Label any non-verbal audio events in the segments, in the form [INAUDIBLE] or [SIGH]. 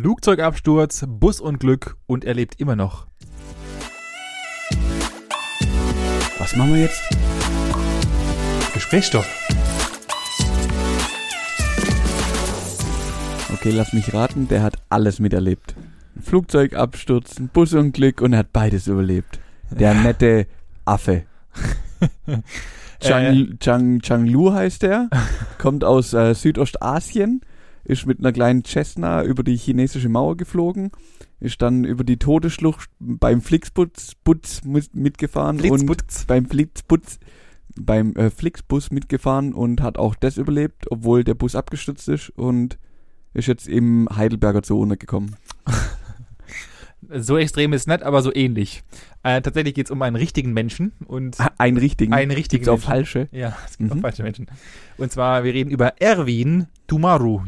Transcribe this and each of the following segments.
Flugzeugabsturz, Busunglück und er lebt immer noch. Was machen wir jetzt? Gesprächsstoff. Okay, lass mich raten, der hat alles miterlebt. Ein Flugzeugabsturz, ein Busunglück und er hat beides überlebt. Der nette Affe. [LAUGHS] Chang, Äh. Chang, Chang Lu heißt er, kommt aus äh, Südostasien, ist mit einer kleinen Cessna über die chinesische Mauer geflogen, ist dann über die Todesschlucht beim Flixbus Bus mit- mitgefahren Flitzbutz. und beim Flixbus beim äh, Flixbus mitgefahren und hat auch das überlebt, obwohl der Bus abgestürzt ist und ist jetzt im Heidelberger Zoo untergekommen. [LAUGHS] So extrem ist nicht, aber so ähnlich. Äh, tatsächlich geht es um einen richtigen Menschen und Einen richtigen. einen richtigen Gibt's auch falsche? Ja, es gibt Mhm. auch falsche Menschen. Und zwar, wir reden über Erwin Tumaru.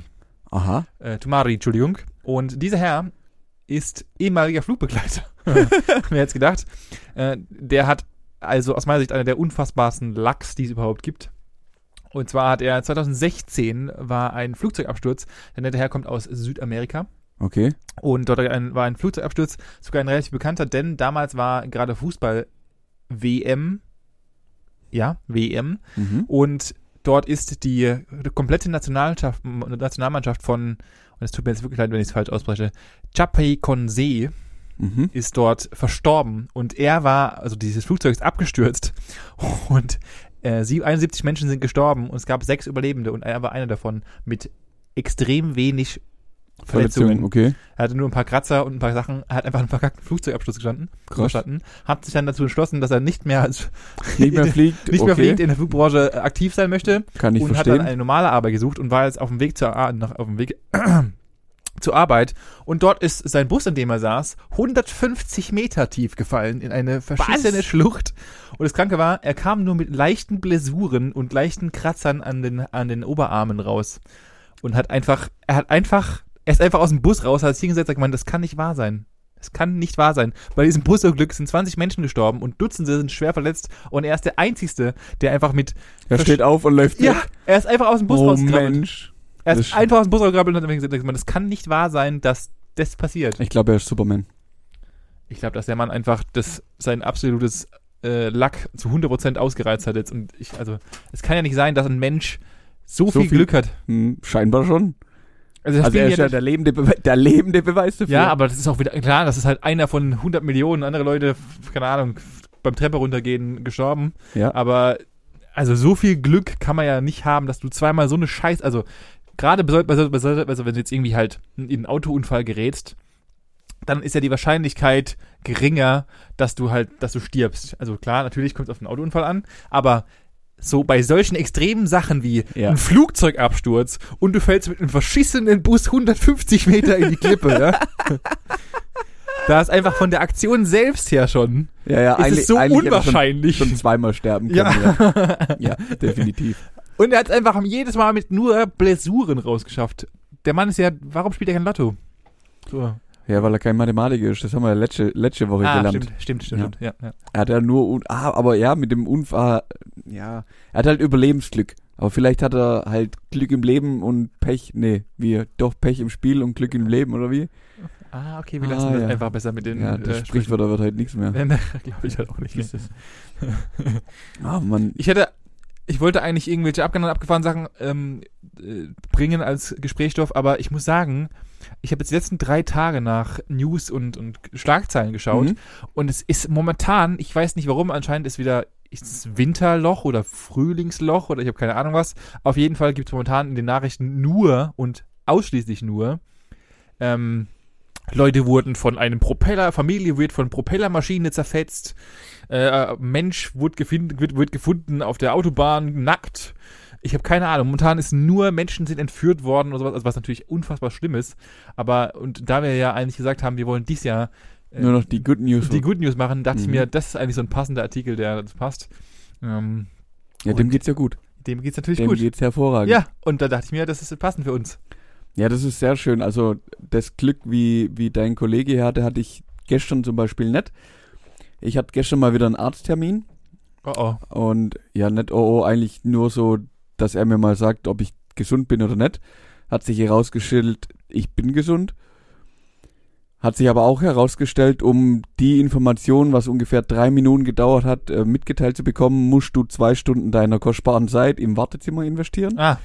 Aha. Äh, Tumari, Entschuldigung. Und dieser Herr ist ehemaliger Flugbegleiter. Wer hätte es gedacht? Äh, der hat also aus meiner Sicht einer der unfassbarsten Lachs, die es überhaupt gibt. Und zwar hat er 2016 war ein Flugzeugabsturz. Der nette Herr kommt aus Südamerika. Okay. Und dort ein, war ein Flugzeugabsturz, sogar ein relativ bekannter, denn damals war gerade Fußball-WM. Ja, WM. Mhm. Und dort ist die, komplette Nationalmannschaft, Nationalmannschaft von, und es tut mir jetzt wirklich leid, wenn ich es falsch ausspreche, Chapecoense Mhm. ist dort verstorben. Und er war, also dieses Flugzeug ist abgestürzt [LAUGHS] und äh, sie- 71 Menschen sind gestorben und es gab sechs Überlebende und er war einer davon mit extrem wenig Verletzungen. Okay. Er hatte nur ein paar Kratzer und ein paar Sachen. Er hat einfach einen verkackten Flugzeugabsturz gestanden, Krass. überstanden. Hat sich dann dazu entschlossen, dass er nicht mehr als Nicht mehr [LAUGHS] fliegt. nicht mehr okay. fliegt in der Flugbranche äh, aktiv sein möchte Kann ich und hat verstehen. dann eine normale Arbeit gesucht und war jetzt auf dem Weg zur, nach, auf dem Weg [CLEARS THROAT] zur Arbeit und dort ist sein Bus, in dem er saß, 150 Meter tief gefallen in eine verschissene Was? Schlucht. Und das Kranke war, er kam nur mit leichten Blessuren und leichten Kratzern an den, an den Oberarmen raus. Und hat einfach, er hat einfach, er ist einfach aus dem Bus raus, hat sich hingesetzt und gesagt, das kann nicht wahr sein. Das kann nicht wahr sein. Bei diesem Busunglück sind 20 Menschen gestorben und Dutzende sind schwer verletzt und er ist der Einzige, der einfach mit er steht auf und läuft ja, weg. er ist einfach aus dem Bus Oh. Mensch. Er ist ist- einfach aus dem Bus rausgekrabbelt und hat gesagt, das kann nicht wahr sein, dass das passiert. Ich glaube, er ist Superman. Ich glaube, dass der Mann einfach das, sein absolutes äh, Lack zu 100% ausgereizt hat jetzt. Und ich, also, es kann ja nicht sein, dass ein Mensch so, So viel, viel- Glück hat. Hm, scheinbar schon. Also, das Also er ist ja, der lebende, Bewe der lebende Beweis dafür. ja, aber das ist auch wieder, klar, das ist halt einer von 100 Millionen. Andere Leute, keine Ahnung, beim Treppe runtergehen gestorben. Ja. Aber, also, so viel Glück kann man ja nicht haben, dass du zweimal so eine Scheiß, also, gerade bei, bei, bei, also wenn du jetzt irgendwie halt in einen Autounfall gerätst, dann ist ja die Wahrscheinlichkeit geringer, dass du halt, dass du stirbst. Also klar, natürlich kommt es auf den Autounfall an, aber so bei solchen extremen Sachen wie Ja. ein Flugzeugabsturz und du fällst mit einem verschissenen Bus 150 Meter in die Klippe, ja? [LAUGHS] Da ist einfach von der Aktion selbst her schon, ja, ja, ist es so eigentlich unwahrscheinlich. Schon, schon zweimal sterben können. ja. Ja, [LAUGHS] ja definitiv. Und er hat es einfach jedes Mal mit nur Blessuren rausgeschafft. Der Mann ist ja, warum spielt er kein Lotto? So. Ja, weil er kein Mathematiker ist. Das haben wir letzte, letzte Woche Ah, gelernt. stimmt, stimmt, stimmt, Ja. stimmt. Ja, ja. Er hat ja nur, ah, aber ja, mit dem Unfall, ja, er hat halt Überlebensglück. Aber vielleicht hat er halt Glück im Leben und Pech, nee, wie, doch Pech im Spiel und Glück im Leben, oder wie? Ah, okay, wir Ah, lassen das ja. einfach besser mit den Ja, das äh, Sprichwort wird halt nichts mehr. [LAUGHS] [LAUGHS] Glaube ich halt auch nicht. [LAUGHS] Ah, man, Ich hätte, ich wollte eigentlich irgendwelche abgefahrenen, abgefahrenen Sachen ähm, äh, bringen als Gesprächsstoff, aber ich muss sagen, ich habe jetzt die letzten drei Tage nach News und, und Schlagzeilen geschaut Mhm. und es ist momentan, ich weiß nicht warum, anscheinend ist wieder ist Winterloch oder Frühlingsloch oder ich habe keine Ahnung was. Auf jeden Fall gibt es momentan in den Nachrichten nur und ausschließlich nur ähm, Leute wurden von einem Propeller, Familie wird von Propellermaschine zerfetzt, äh, Mensch wurde gefunden, wird, wird gefunden auf der Autobahn, nackt. Ich habe keine Ahnung. Momentan ist nur Menschen sind entführt worden oder sowas, also was natürlich unfassbar schlimm ist. Aber, und da wir ja eigentlich gesagt haben, wir wollen dies Jahr äh, nur noch die Good News. die Good News machen, dachte ich Mhm. mir, das ist eigentlich so ein passender Artikel, der das passt. Ähm, ja, dem geht's ja gut. dem geht's natürlich Dem gut. geht's hervorragend. Ja, und da dachte ich mir, das ist passend für uns. Ja, das ist sehr schön. Also das Glück, wie, wie dein Kollege hier hatte, hatte ich gestern zum Beispiel nicht. Ich hatte gestern mal wieder einen Arzttermin Oh oh. und ja, nicht oh, oh, eigentlich nur so, dass er mir mal sagt, ob ich gesund bin oder nicht. Hat sich herausgestellt, ich bin gesund. Hat sich aber auch herausgestellt, um die Information, was ungefähr drei Minuten gedauert hat, äh, mitgeteilt zu bekommen, musst du zwei Stunden deiner kostbaren Zeit im Wartezimmer investieren. Ah,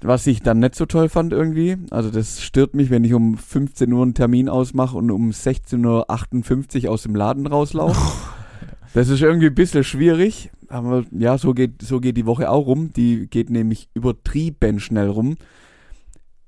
Was ich dann nicht so toll fand irgendwie. Also das stört mich, wenn ich um 15 Uhr einen Termin ausmache und um 16.58 Uhr aus dem Laden rauslaufe. [LAUGHS] Das ist irgendwie ein bisschen schwierig. Aber ja, so geht, so geht die Woche auch rum. Die geht nämlich übertrieben schnell rum.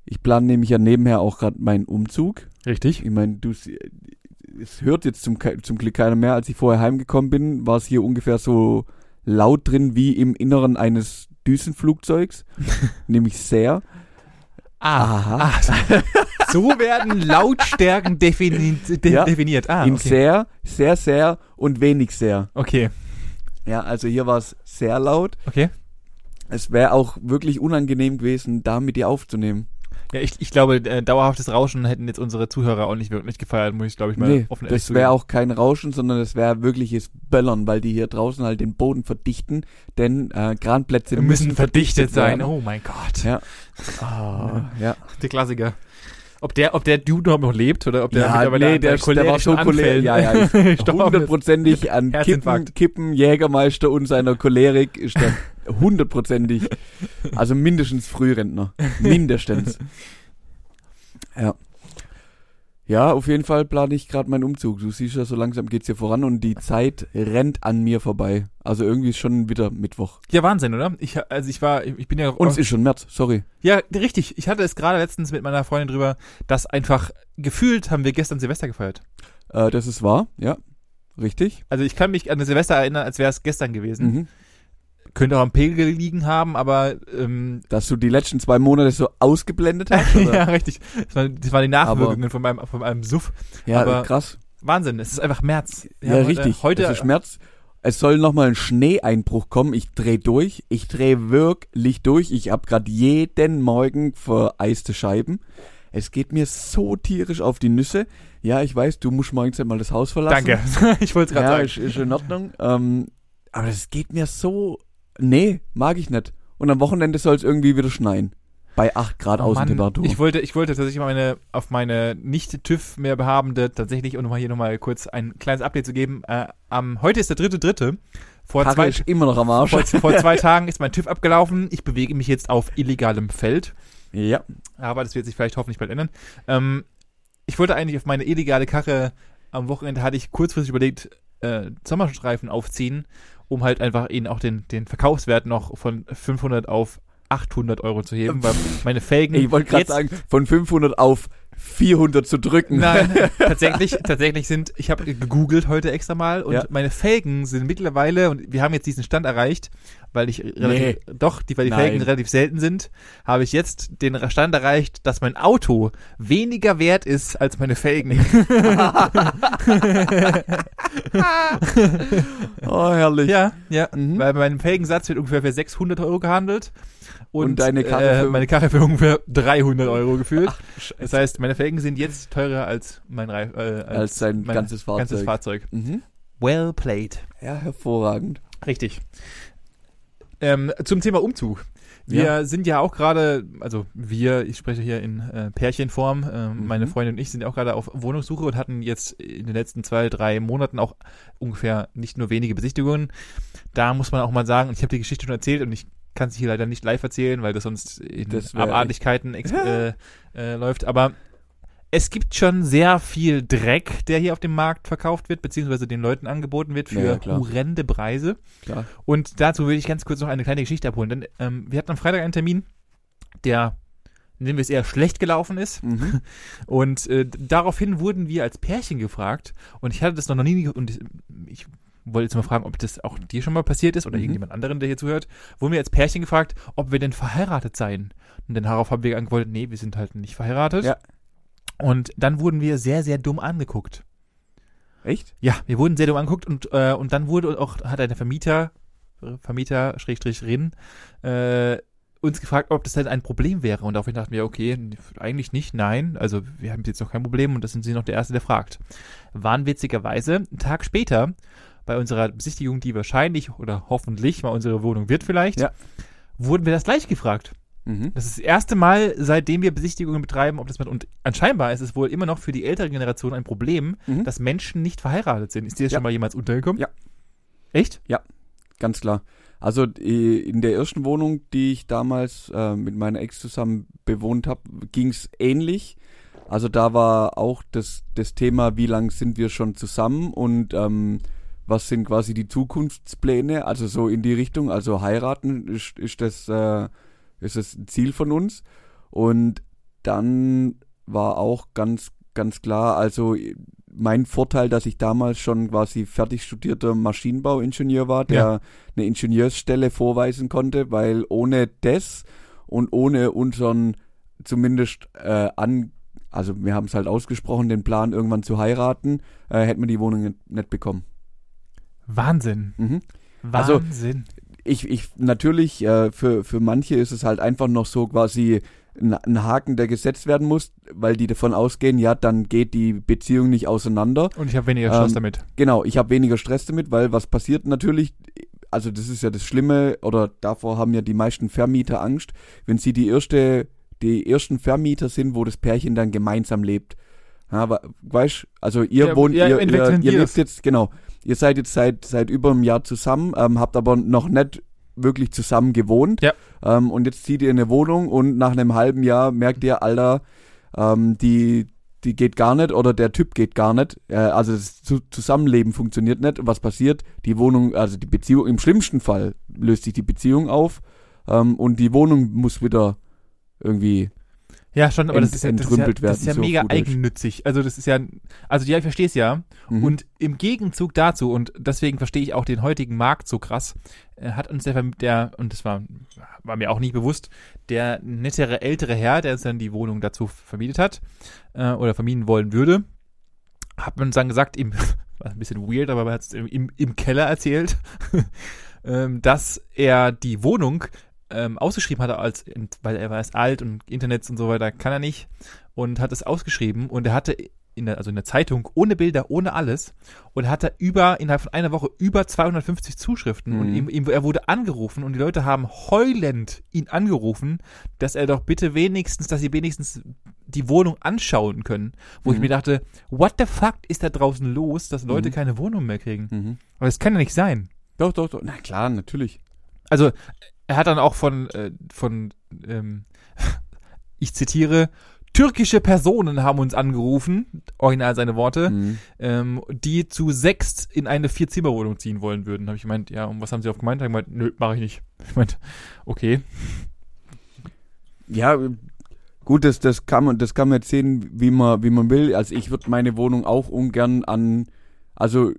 Ich plane nämlich ja nebenher auch gerade meinen Umzug. richtig. Ich meine, du, es hört jetzt zum, zum Glück keiner mehr. Als ich vorher heimgekommen bin, war es hier ungefähr so laut drin wie im Inneren eines Düsenflugzeugs. [LAUGHS] nämlich sehr. Ah, ah [LAUGHS] so werden Lautstärken defini de Ja. definiert. Ah, in okay. sehr, sehr, sehr und wenig sehr. Okay, Ja, also hier war es sehr laut. okay. Es wäre auch wirklich unangenehm gewesen, da mit dir aufzunehmen. Ja, ich, ich glaube, äh, dauerhaftes Rauschen hätten jetzt unsere Zuhörer auch nicht wirklich gefeiert, muss ich, glaube ich, mal nee, offen das wäre auch kein Rauschen, sondern das wäre wirkliches Böllern, weil die hier draußen halt den Boden verdichten, denn äh, Kranplätze Wir müssen verdichtet sein. Oh mein Gott. Ja. Ah, ja. Der Klassiker. Ob der, ob der Dude noch lebt oder ob der ja, mittlerweile nee, an der, der war cholerischen cholerisch. Ja, ja, [LAUGHS] hundertprozentig an Kippen. Kippen, Jägermeister und seiner Cholerik ist der hundertprozentig, also mindestens Frührentner. Mindestens. Ja. Ja, auf jeden Fall plane ich gerade meinen Umzug. Du siehst ja, so langsam geht's hier voran und die Zeit rennt an mir vorbei. Also irgendwie ist schon wieder Mittwoch. Ja, Wahnsinn, oder? Ich, also ich war, ich bin ja Und es ist schon März, sorry. Ja, richtig. Ich hatte es gerade letztens mit meiner Freundin drüber, dass einfach gefühlt haben wir gestern Silvester gefeiert. Äh, das ist wahr, ja. Richtig. Also ich kann mich an das Silvester erinnern, als wäre es gestern gewesen. Mhm. Könnte auch am Pegel liegen haben, aber ähm, Dass du die letzten zwei Monate so ausgeblendet hast, oder? [LAUGHS] ja, richtig. Das waren, das waren die Nachwirkungen von meinem, von meinem Suff. ja aber- krass. Wahnsinn, es ist einfach März. Ja, Wir haben, richtig. Äh, heute es ist März. Es soll nochmal ein Schneeeinbruch kommen. Ich dreh durch. Ich dreh wirklich durch. Ich hab grad jeden Morgen vereiste Scheiben. Es geht mir so tierisch auf die Nüsse. Ja, ich weiß, du musst morgens einmal das Haus verlassen. Danke. [LAUGHS] ich wollte es gerade Ja, sagen. ist, ist in Ordnung. Ähm, aber das geht mir so. Nee, mag ich nicht. Und am Wochenende soll es irgendwie wieder schneien. Bei 8 Grad Oh Mann, Außentemperatur. ich wollte, ich wollte tatsächlich mal meine, auf meine nicht TÜV mehr behabende tatsächlich und nochmal hier nochmal kurz ein kleines Update zu geben. Äh, am, heute ist der dritte, dritte. Vor Karre zwei, immer noch am Arsch. vor, vor [LAUGHS] zwei Tagen ist mein TÜV abgelaufen. Ich bewege mich jetzt auf illegalem Feld. Ja. Aber das wird sich vielleicht hoffentlich bald ändern. Ähm, ich wollte eigentlich auf meine illegale Karre am Wochenende hatte ich kurzfristig überlegt, äh, Sommerstreifen aufziehen, um halt einfach ihnen auch den, den Verkaufswert noch von 500 auf 800 Euro zu heben, weil [LAUGHS] meine Felgen Ich wollte gerade sagen, von 500 auf 400 zu drücken. Nein, [LAUGHS] tatsächlich, tatsächlich sind, ich habe gegoogelt heute extra mal und Ja. meine Felgen sind mittlerweile, und wir haben jetzt diesen Stand erreicht, weil ich relativ, doch, die, weil die Nein. Felgen relativ selten sind, habe ich jetzt den Stand erreicht, dass mein Auto weniger wert ist als meine Felgen. [LAUGHS] [LAUGHS] Oh, herrlich. ja, ja, Mhm. weil meinem Felgensatz wird ungefähr für 600 Euro gehandelt. Und, Und deine Karre äh, meine Karre für ungefähr 300 Euro gefühlt. Scheiße. Das heißt, meine Felgen sind jetzt teurer als mein Reif, äh, Als sein mein ganzes Fahrzeug. ganzes Fahrzeug. Mhm. Well played. Ja, hervorragend. Richtig. Ähm, zum Thema Umzug. Wir Ja. sind ja auch gerade, also wir, ich spreche hier in äh, Pärchenform, ähm, Mhm. meine Freundin und ich sind ja auch gerade auf Wohnungssuche und hatten jetzt in den letzten zwei, drei Monaten auch ungefähr nicht nur wenige Besichtigungen. Da muss man auch mal sagen, und ich habe die Geschichte schon erzählt und ich kann sie hier leider nicht live erzählen, weil das sonst in Das Abartigkeiten [LAUGHS] äh, äh, läuft. Aber es gibt schon sehr viel Dreck, der hier auf dem Markt verkauft wird, beziehungsweise den Leuten angeboten wird für Ja, horrende Preise. Klar. Und dazu will ich ganz kurz noch eine kleine Geschichte abholen. Denn ähm, wir hatten am Freitag einen Termin, der, nennen wir es eher schlecht gelaufen ist. Mhm. [LAUGHS] Und äh, daraufhin wurden wir als Pärchen gefragt. Und ich hatte das noch nie, und ich, ich wollte jetzt mal fragen, ob das auch dir schon mal passiert ist oder Mhm. irgendjemand anderen, der hier zuhört. Wurden wir als Pärchen gefragt, ob wir denn verheiratet seien. Und dann darauf haben wir geantwortet, nee, wir sind halt nicht verheiratet. Ja. Und dann wurden wir sehr, sehr dumm angeguckt. Echt? Ja, wir wurden sehr dumm angeguckt und, äh, und dann wurde auch, hat eine Vermieter, Vermieter, Schrägstrich Rin, äh, uns gefragt, ob das denn ein Problem wäre. Und daraufhin dachten wir, okay, eigentlich nicht, nein. Also wir haben jetzt noch kein Problem und das sind sie noch der Erste, der fragt. Waren witzigerweise, einen Tag später, bei unserer Besichtigung, die wahrscheinlich oder hoffentlich mal unsere Wohnung wird vielleicht, Ja. wurden wir das gleich gefragt. Mhm. Das ist das erste Mal, seitdem wir Besichtigungen betreiben, ob das mit, und anscheinend ist es wohl immer noch für die ältere Generation ein Problem, Mhm. dass Menschen nicht verheiratet sind. Ist dir das Ja. schon mal jemals untergekommen? Ja. Echt? Ganz klar. Also äh, in der ersten Wohnung, die ich damals äh, mit meiner Ex zusammen bewohnt habe, ging es ähnlich. Also da war auch das, das Thema, wie lang sind wir schon zusammen und ähm, was sind quasi die Zukunftspläne, also so in die Richtung, also heiraten ist, ist das äh, ist das ein Ziel von uns. Und dann war auch ganz, ganz klar, also mein Vorteil, dass ich damals schon quasi fertig studierter Maschinenbauingenieur war, der Ja. eine Ingenieursstelle vorweisen konnte, weil ohne das und ohne unseren zumindest äh, an, also wir haben es halt ausgesprochen, den Plan irgendwann zu heiraten, äh, hätten wir die Wohnung nicht, bekommen. Wahnsinn. Mhm. Also- Wahnsinn. Ich, ich natürlich, äh, für, für manche ist es halt einfach noch so quasi ein, ein Haken, der gesetzt werden muss, weil die davon ausgehen, ja, dann geht die Beziehung nicht auseinander. und ich habe weniger Stress ähm, damit. Genau, ich habe weniger Stress damit, weil was passiert natürlich, also das ist ja das Schlimme, oder davor haben ja die meisten Vermieter Angst, wenn sie die erste, die ersten Vermieter sind, wo das Pärchen dann gemeinsam lebt. Ja, weißt, also ihr Ja, wohnt, ja, ihr, ihr, ihr lebt jetzt, genau, ihr seid jetzt seit, seit über einem Jahr zusammen, ähm, habt aber noch nicht wirklich zusammen gewohnt. Ja. Ähm, und jetzt zieht ihr in eine Wohnung und nach einem halben Jahr merkt ihr, Alter, ähm, die, die geht gar nicht oder der Typ geht gar nicht. Äh, also das Zu Zusammenleben funktioniert nicht. Und was passiert? Die Wohnung, also die Beziehung, im schlimmsten Fall löst sich die Beziehung auf ähm, und die Wohnung muss wieder irgendwie. Ja, schon, aber ent- das ist ja, das ist ja, das ist ja so mega eigennützig. Also das ist ja, also ja, ich verstehe es ja. Mhm. Und im Gegenzug dazu, und deswegen verstehe ich auch den heutigen Markt so krass, äh, hat uns der, der und das war, war mir auch nicht bewusst, der nettere ältere Herr, der uns dann die Wohnung dazu vermietet hat äh, oder vermieten wollen würde, hat man uns dann gesagt, im, [LAUGHS] war ein bisschen weird, aber man hat es im, im Keller erzählt, [LAUGHS] ähm, dass er die Wohnung ähm, ausgeschrieben hatte, als, weil er war erst alt und Internets und so weiter kann er nicht und hat es ausgeschrieben und er hatte in der, also in der Zeitung ohne Bilder, ohne alles und er hatte über, innerhalb von einer Woche über 250 Zuschriften und Mhm. ihm, ihm, er wurde angerufen und die Leute haben heulend ihn angerufen, dass er doch bitte wenigstens, dass sie wenigstens die Wohnung anschauen können, wo ich Mhm. mir dachte, what the fuck ist da draußen los, dass Leute Mhm. keine Wohnung mehr kriegen? Mhm. Aber das kann ja nicht sein. Doch, doch, doch. Na klar, natürlich. Also, er hat dann auch von, äh, von ähm, [LAUGHS] ich zitiere, türkische Personen haben uns angerufen, original seine Worte, Mhm. ähm, die zu sechs in eine Vier-Zimmer-Wohnung ziehen wollen würden. Da habe ich gemeint, ja, und was haben sie auf gemeint? Da ich gemeint, nö, mache ich nicht. Ich meinte, okay. Ja, gut, das, das kann man, das kann man jetzt sehen, wie man, wie man will. Also ich würde meine Wohnung auch ungern an, also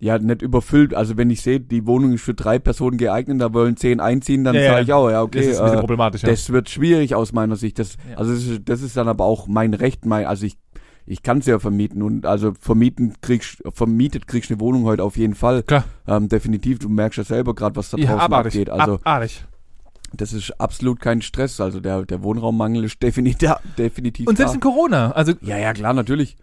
ja, nicht überfüllt. Also wenn ich sehe, die Wohnung ist für drei Personen geeignet, da wollen zehn einziehen, dann Ja, ja. sage ich auch, ja, das okay, ist ein bisschen äh, problematisch. Ja. das wird schwierig aus meiner Sicht. Das, Ja. also das ist, das ist dann aber auch mein Recht, mein, also ich, ich kann es ja vermieten und also vermieten kriegst, vermietet kriegst du eine Wohnung heute auf jeden Fall. Klar. Ähm, definitiv, du merkst ja selber gerade, was da ja, draußen abartig. abgeht. Also abartig. das ist absolut kein Stress. Also der, der Wohnraummangel ist definitiv, [LAUGHS] definitiv Und selbst da. in Corona, also Ja, ja, klar, natürlich.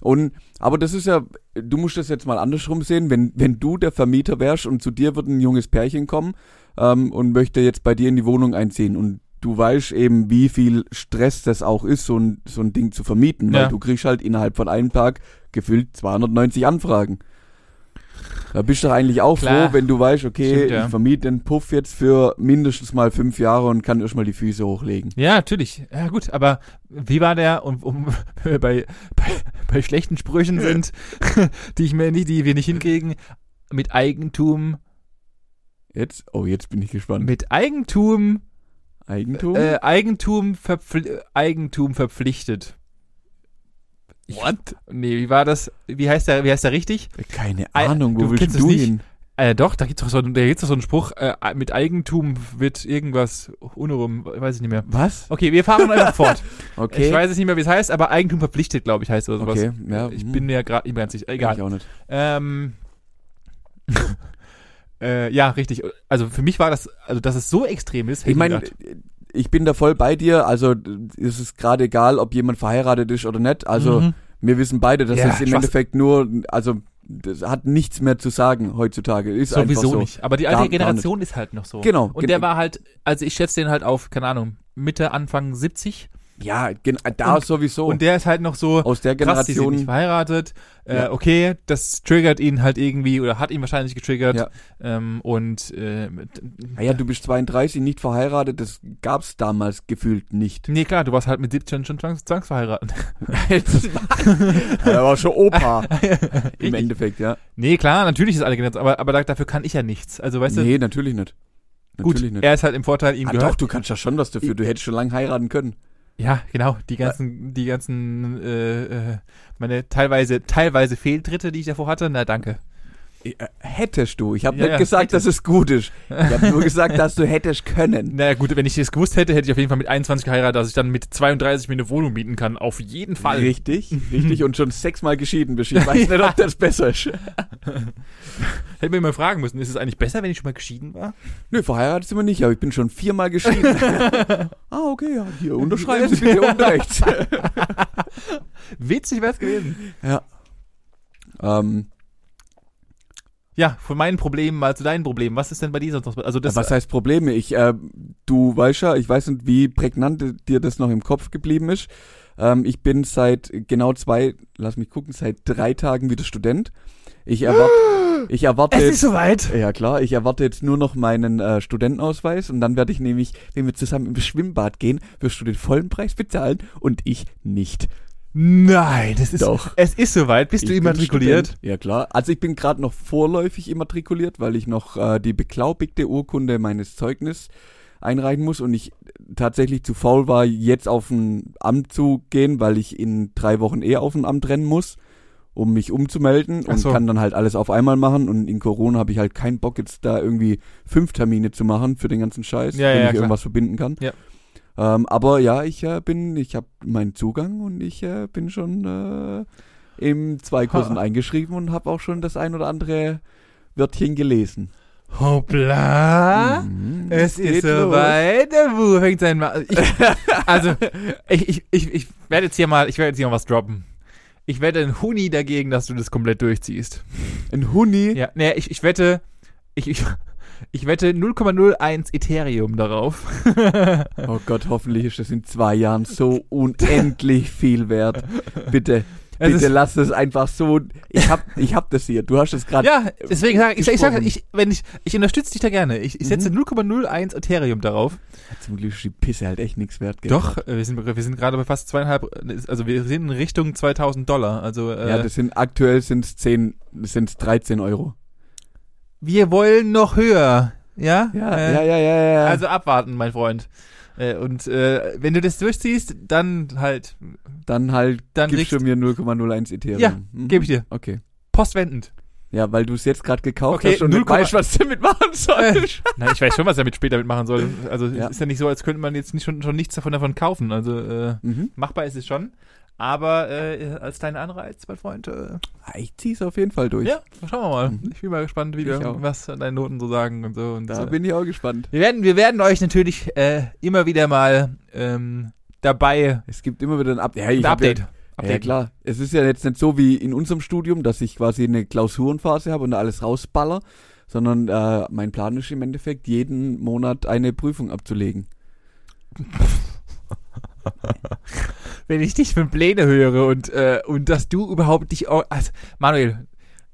Und, aber das ist ja, du musst das jetzt mal andersrum sehen, wenn, wenn du der Vermieter wärst und zu dir wird ein junges Pärchen kommen ähm, und möchte jetzt bei dir in die Wohnung einziehen und du weißt eben, wie viel Stress das auch ist, so ein, so ein Ding zu vermieten, Ja. weil du kriegst halt innerhalb von einem Tag gefühlt 290 Anfragen. Da bist du doch eigentlich auch Klar. froh, wenn du weißt, okay, Stimmt, ja. ich vermiete den Puff jetzt für mindestens mal fünf Jahre und kann erstmal die Füße hochlegen. Ja, natürlich. Ja, gut, aber wie war der, um, um [LAUGHS] bei, bei, bei schlechten Sprüchen [LAUGHS] sind, [LAUGHS] die ich mir nicht, die wir nicht hinkriegen, mit Eigentum, Jetzt, oh, jetzt bin ich gespannt. mit Eigentum, Eigentum? äh, Eigentum, verpfli Eigentum verpflichtet. What? Nee, wie war das? Wie heißt der, wie heißt der richtig? Keine Ei- Ahnung, wo du willst du hin? Äh, doch, da gibt's doch so, da gibt's doch so einen Spruch, äh, mit Eigentum wird irgendwas unrum, weiß ich nicht mehr. Was? Okay, wir fahren einfach [LAUGHS] fort. Okay. Ich weiß es nicht mehr, wie es heißt, aber Eigentum verpflichtet, glaube ich, heißt oder sowas. Okay, ja. Ich hm, bin mir gerade nicht mehr ganz sicher. Egal. Ich auch nicht. Ähm, [LAUGHS] äh, ja, richtig. Also für mich war das, also dass es so extrem ist. hätte Ich meine. Ich bin da voll bei dir. Also ist es gerade egal, ob jemand verheiratet ist oder nicht. Also Mhm. wir wissen beide, dass Ja, das im Spaß. endeffekt nur, also das hat nichts mehr zu sagen heutzutage. Ist sowieso so. nicht. Aber die alte Gar- gar Generation ist halt noch so. Genau. Und der war halt, also ich schätze den halt auf, keine Ahnung, Mitte, Anfang 70. Ja, gen- da Und- sowieso. Und der ist halt noch so, aus der krass, die sind Generation. nicht verheiratet. Äh, Ja. Okay, das triggert ihn halt irgendwie oder hat ihn wahrscheinlich getriggert. Ja. Ähm, und äh, Naja, du bist 32, nicht verheiratet, das gab's damals gefühlt nicht. Nee, klar, du warst halt mit 17 schon zwangs zwangsverheiratet. [LAUGHS] [LAUGHS] er war schon Opa. [LAUGHS] Im. Endeffekt, ja. Nee, klar, natürlich ist alle genannt, aber, aber da- dafür kann ich ja nichts. Also, weißt nee, natürlich nicht. du, gut, Natürlich nicht. er ist halt im Vorteil, ihm ah, gehört. doch, du kannst ja schon was dafür. Du hättest schon lange heiraten können. Ja, genau, die ganzen, die ganzen, äh, äh, meine teilweise, teilweise Fehltritte, die ich davor hatte, na danke. Äh, Hättest du. Ich habe Ja, nicht ja, gesagt, hätte. dass es gut ist. Ich habe nur gesagt, dass du hättest können. [LAUGHS] Naja gut, wenn ich das gewusst hätte, hätte ich auf jeden Fall mit 21 geheiratet, dass ich dann mit 32 mir eine Wohnung mieten kann. Auf jeden Fall. Richtig, [LAUGHS] richtig. Und schon sechsmal geschieden bist. Ich weiß nicht, ob das besser ist. [LAUGHS] Hätte mir mal fragen müssen, ist es eigentlich besser, wenn ich schon mal geschieden war? Nö, verheiratet sind wir nicht, aber ich bin schon viermal geschieden. ah, okay, ja. Hier, unterschreiben Sie bitte unten rechts. Witzig wäre es gewesen. ja. Ähm, Ja, von meinen Problemen mal zu deinen Problemen. Was ist denn bei dir sonst noch? Also das, was heißt Probleme? Ich, äh, du weißt ja, ich weiß nicht, wie prägnant dir das noch im Kopf geblieben ist. Ähm, ich bin seit genau zwei, lass mich gucken, seit drei Tagen wieder Student. Ich erwarte, [GASPS] ich erwarte es ist soweit. ja klar, ich erwarte jetzt nur noch meinen äh, Studentenausweis und dann werde ich nämlich, wenn wir zusammen ins Schwimmbad gehen, wirst du den vollen Preis bezahlen und ich nicht. Nein, das ist Doch. Es ist soweit. Bist Ich du immatrikuliert? Ja klar. Also ich bin gerade noch vorläufig immatrikuliert, weil ich noch äh, die beglaubigte Urkunde meines Zeugnisses einreichen muss und ich tatsächlich zu faul war, jetzt auf ein Amt zu gehen, weil ich in drei Wochen eh auf ein Amt rennen muss, um mich umzumelden und so. kann dann halt alles auf einmal machen und in Corona habe ich halt keinen Bock jetzt da irgendwie fünf Termine zu machen für den ganzen Scheiß, Ja, wenn ja, ich klar. irgendwas verbinden kann. Ja. Ähm, aber ja, ich äh, bin, ich habe meinen Zugang und ich äh, bin schon äh, in zwei Kursen Ha. eingeschrieben und habe auch schon das ein oder andere Wörtchen gelesen. Hoppla. Mhm, Es ist soweit. Der Wu fängt sein Ma ich, Also, ich, ich, ich, ich werde jetzt hier mal, ich werde jetzt hier mal was droppen. Ich wette ein Huni dagegen, dass du das komplett durchziehst. Ein Huni. Ja, nee, ich, ich wette, ich, ich, ich wette 0,01 Ethereum darauf. [LAUGHS] Oh Gott, hoffentlich ist das in zwei Jahren so unendlich viel wert. Bitte, Es bitte lass es einfach so. Ich hab, ich hab das hier. Du hast es gerade. Ja, deswegen sage ich, ich, sag, ich, wenn ich, ich unterstütze dich da gerne. Ich, ich setze Mhm. 0,01 Ethereum darauf. Zum Glück ist die Pisse halt echt nichts wert. gell? Doch, äh, wir sind, wir sind gerade bei fast zweieinhalb, also wir sind in Richtung 2000 Dollar. Also äh, Ja, das sind aktuell sind es 10, sind 13 Euro. Wir wollen noch höher. Ja? Ja, Äh, ja, ja, ja, ja. Also abwarten, mein Freund. Äh, und äh, wenn du das durchziehst, dann halt, dann halt dann gibst kriegst du mir 0,01 Ethereum. Ja, Mhm. gebe ich dir. Okay. postwendend. Ja, weil du es jetzt gerade gekauft Okay, hast und 0, nicht weißt, was du damit machen sollst. [LAUGHS] Na, ich weiß schon, was er mit später mitmachen soll. Also Ja. es ist ja nicht so, als könnte man jetzt nicht schon, schon nichts davon davon kaufen. Also äh, mhm. machbar ist es schon. Aber äh, als deine Anreiz, mein Freund, äh, Ah, Ich zieh's auf jeden Fall durch. ja, schauen wir mal. Mhm. Ich bin mal gespannt, wie du, was deine Noten so sagen und so. Und, Da äh, bin ich auch gespannt. wir, werden, wir werden euch natürlich äh, immer wieder mal ähm, dabei Es gibt immer wieder ein Up ja, ich ein Update. Ja, ja Update. klar. Es ist ja jetzt nicht so wie in unserem Studium, dass ich quasi eine Klausurenphase habe und da alles rausballer, sondern äh, mein Plan ist im Endeffekt, jeden Monat eine Prüfung abzulegen. [LAUGHS] Wenn ich dich von Pläne höre und, äh, und dass du überhaupt dich auch. Also, Manuel,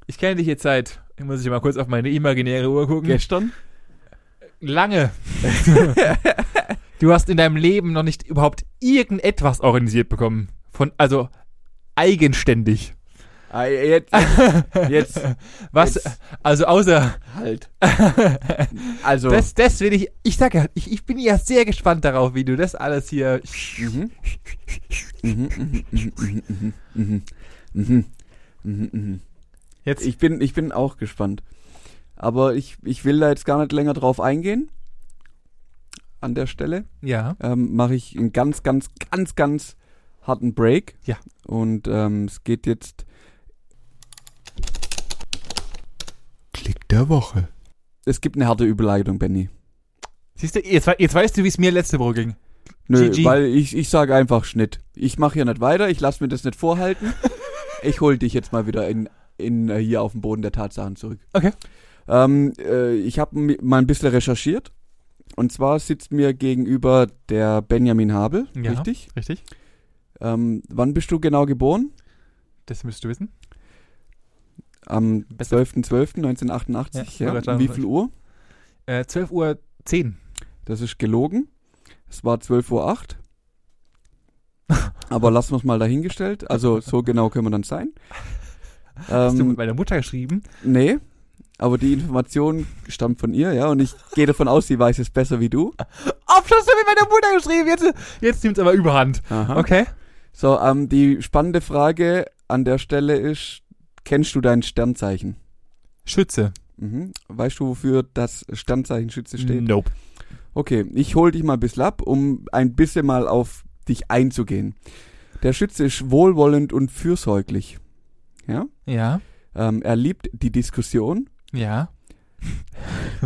ich kenne dich jetzt seit, ich muss ich mal kurz auf meine imaginäre Uhr gucken. Gestern? Lange. [LAUGHS] du hast in deinem Leben noch nicht überhaupt irgendetwas organisiert bekommen. Von, also eigenständig. Ah, jetzt, jetzt, [LAUGHS] Was? Jetzt. Also außer. Halt. [LAUGHS] also. Das, das will ich. Ich sage ja, ich, ich bin ja sehr gespannt darauf, wie du das alles hier. Jetzt. Ich bin, ich bin auch gespannt. Aber ich, ich will da jetzt gar nicht länger drauf eingehen. An der Stelle. Ja. Ähm, Mache ich einen ganz, ganz, ganz, ganz harten Break. Ja. Und ähm, es geht jetzt Klick der Woche. Es gibt eine harte Überleitung, Benny. siehst du, jetzt, jetzt weißt du, wie es mir letzte Woche ging. Nö, GG. weil ich, ich sage einfach Schnitt. Ich mache hier nicht weiter, ich lasse mir das nicht vorhalten. [LAUGHS] ich hol dich jetzt mal wieder in, in äh, hier auf den Boden der Tatsachen zurück. Okay. Ähm, äh, ich habe mal ein bisschen recherchiert Und zwar sitzt mir gegenüber der Benjamin Habel, Ja. richtig? Richtig? Ähm, wann bist du genau geboren? Das müsstest du wissen. Am Besser. 12.12.1988, Ja, ja. Wie viel Uhr? Äh, 12 Uhr 10. Das ist gelogen. Es war 12.08 Uhr. Aber lassen wir es mal dahingestellt. Also so genau können wir dann sein. Hast du mit Ähm, meiner Mutter geschrieben? nee, aber die Information stammt von ihr, ja. Und ich gehe davon aus, sie weiß es besser wie du. Ob hast du mit meiner Mutter geschrieben? Jetzt, jetzt nimmt es aber überhand. Aha. Okay. So, ähm, die spannende Frage an der Stelle ist, kennst du dein Sternzeichen? Schütze. Mhm. Weißt du, wofür das Sternzeichen Schütze steht? Nope. Okay, ich hol dich mal ein bisschen ab, um ein bisschen mal auf dich einzugehen. Der Schütze ist wohlwollend und fürsorglich. Ja? Ja. Ähm, er liebt die Diskussion. Ja. [LAUGHS]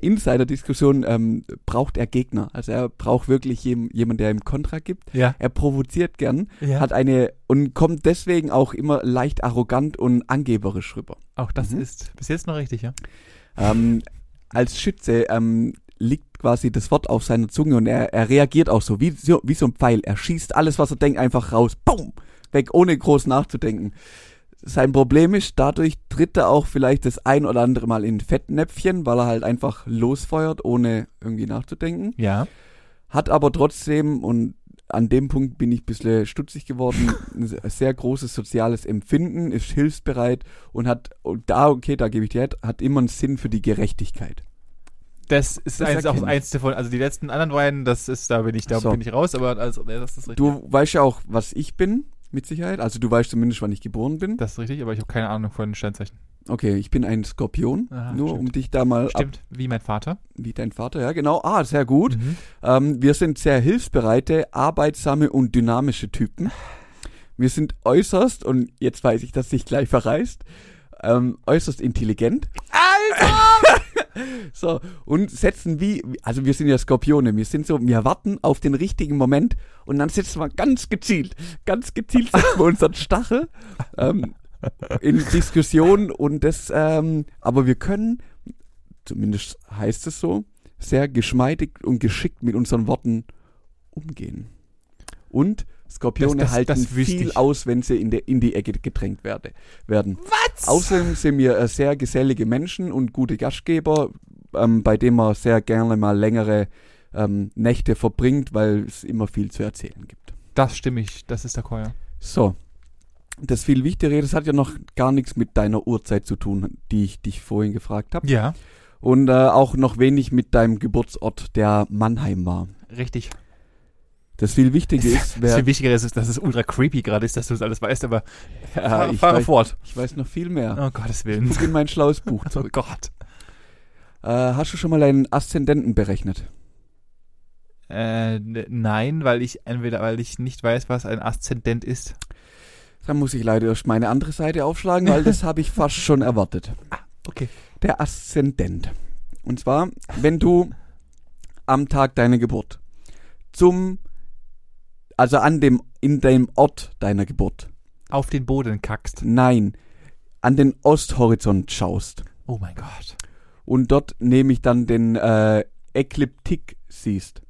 Insider-Diskussion ähm, braucht er Gegner. Also er braucht wirklich jem, jemanden, der ihm Kontra gibt. Ja. Er provoziert gern, Ja. hat eine und kommt deswegen auch immer leicht arrogant und angeberisch rüber. Auch das Mhm. ist bis jetzt noch richtig, ja. Ähm, als Schütze ähm, liegt quasi das Wort auf seiner Zunge und er, er reagiert auch so wie, so, wie so ein Pfeil. Er schießt alles, was er denkt, einfach raus. Boom! Weg, ohne groß nachzudenken. Sein Problem ist, dadurch tritt er auch vielleicht das ein oder andere Mal in Fettnäpfchen, weil er halt einfach losfeuert, ohne irgendwie nachzudenken. Ja. Hat aber trotzdem, und an dem Punkt bin ich ein bisschen stutzig geworden, ein sehr großes soziales Empfinden, ist hilfsbereit und hat, und da, okay, da gebe ich dir recht, hat immer einen Sinn für die Gerechtigkeit. Das ist Das eins, auch das erkenne ich. einzige von, also die letzten anderen beiden, das ist, da bin ich, da So. bin ich raus, aber also, das ist richtig. Du weißt ja auch, was ich bin, mit Sicherheit. Also du weißt zumindest, wann ich geboren bin. Das ist richtig, aber ich habe keine Ahnung von Sternzeichen. Okay, ich bin ein Skorpion. Aha, nur stimmt. um dich da mal ab, Stimmt, wie mein Vater. wie dein Vater, ja genau. Ah, sehr gut. Mhm. Ähm, wir sind sehr hilfsbereite, arbeitsame und dynamische Typen. Wir sind äußerst, und jetzt weiß ich, dass sich gleich verreißt, ähm, äußerst intelligent. Alter! So, und setzen wie, also wir sind ja Skorpione, wir sind so, wir warten auf den richtigen Moment und dann setzen wir ganz gezielt, ganz gezielt setzen wir unseren Stachel ähm, in Diskussion und das, ähm, aber wir können, zumindest heißt es so, sehr geschmeidig und geschickt mit unseren Worten umgehen. Und Skorpione Das- das- halten das viel ich. aus, wenn sie in, der, in die Ecke gedrängt werde, werden. Was? Außerdem sind wir äh, sehr gesellige Menschen und gute Gastgeber, ähm, bei denen man sehr gerne mal längere ähm, Nächte verbringt, weil es immer viel zu erzählen gibt. Das stimme ich, das ist der Chor. So. Das viel Wichtigere, das hat ja noch gar nichts mit deiner Uhrzeit zu tun, die ich dich vorhin gefragt habe. Ja, Und äh, auch noch wenig mit deinem Geburtsort, der Mannheim war. richtig. Das viel Wichtige ist, Das wer, viel wichtiger ist, dass es ultra creepy gerade ist, dass du das alles weißt, aber Ja, ich fahre weiß- fort. ich weiß noch viel mehr. Oh Gottes Willen. Guck in mein schlaues Buch [LAUGHS] Oh zurück. Gott. Äh, hast du schon mal deinen Aszendenten berechnet? Äh, n- nein, weil ich entweder, weil ich nicht weiß, was ein Aszendent ist. Dann muss ich leider erst meine andere Seite aufschlagen, weil das [LAUGHS] habe ich fast schon erwartet. Okay. Der Aszendent. Und zwar, wenn du am Tag deiner Geburt zum, also an dem, in dem Ort deiner Geburt, Auf den Boden kackst. nein, an den Osthorizont schaust Oh mein Gott. und dort nämlich dann den äh, Ekliptik siehst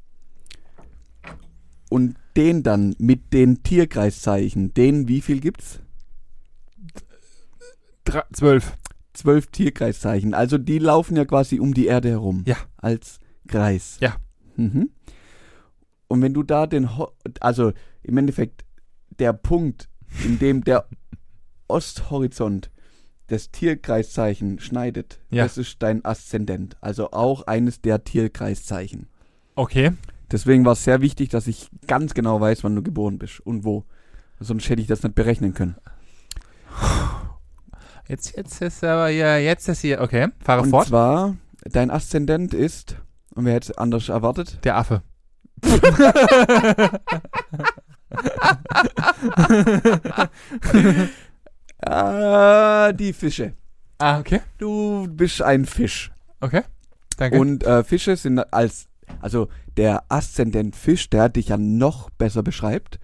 und den dann mit den Tierkreiszeichen, den wie viel gibt's? Dra zwölf. zwölf Tierkreiszeichen. Also die laufen ja quasi um die Erde herum. Ja. Als Kreis. Ja. Mhm. Und wenn du da den, Ho also im Endeffekt der Punkt, in dem der Osthorizont das Tierkreiszeichen schneidet, Ja. das ist dein Aszendent. Also auch eines der Tierkreiszeichen. Okay. Deswegen war es sehr wichtig, dass ich ganz genau weiß, wann du geboren bist und wo. Sonst hätte ich das nicht berechnen können. Jetzt, jetzt ist aber ja, jetzt ist hier, okay, fahre und fort. zwar, dein Aszendent ist, und wer hätte es anders erwartet? Der Affe. Ah, die Fische. ah, okay. Du bist ein Fisch. Okay. Danke. Und äh, Fische sind als, also der Aszendent Fisch, der dich ja noch besser beschreibt,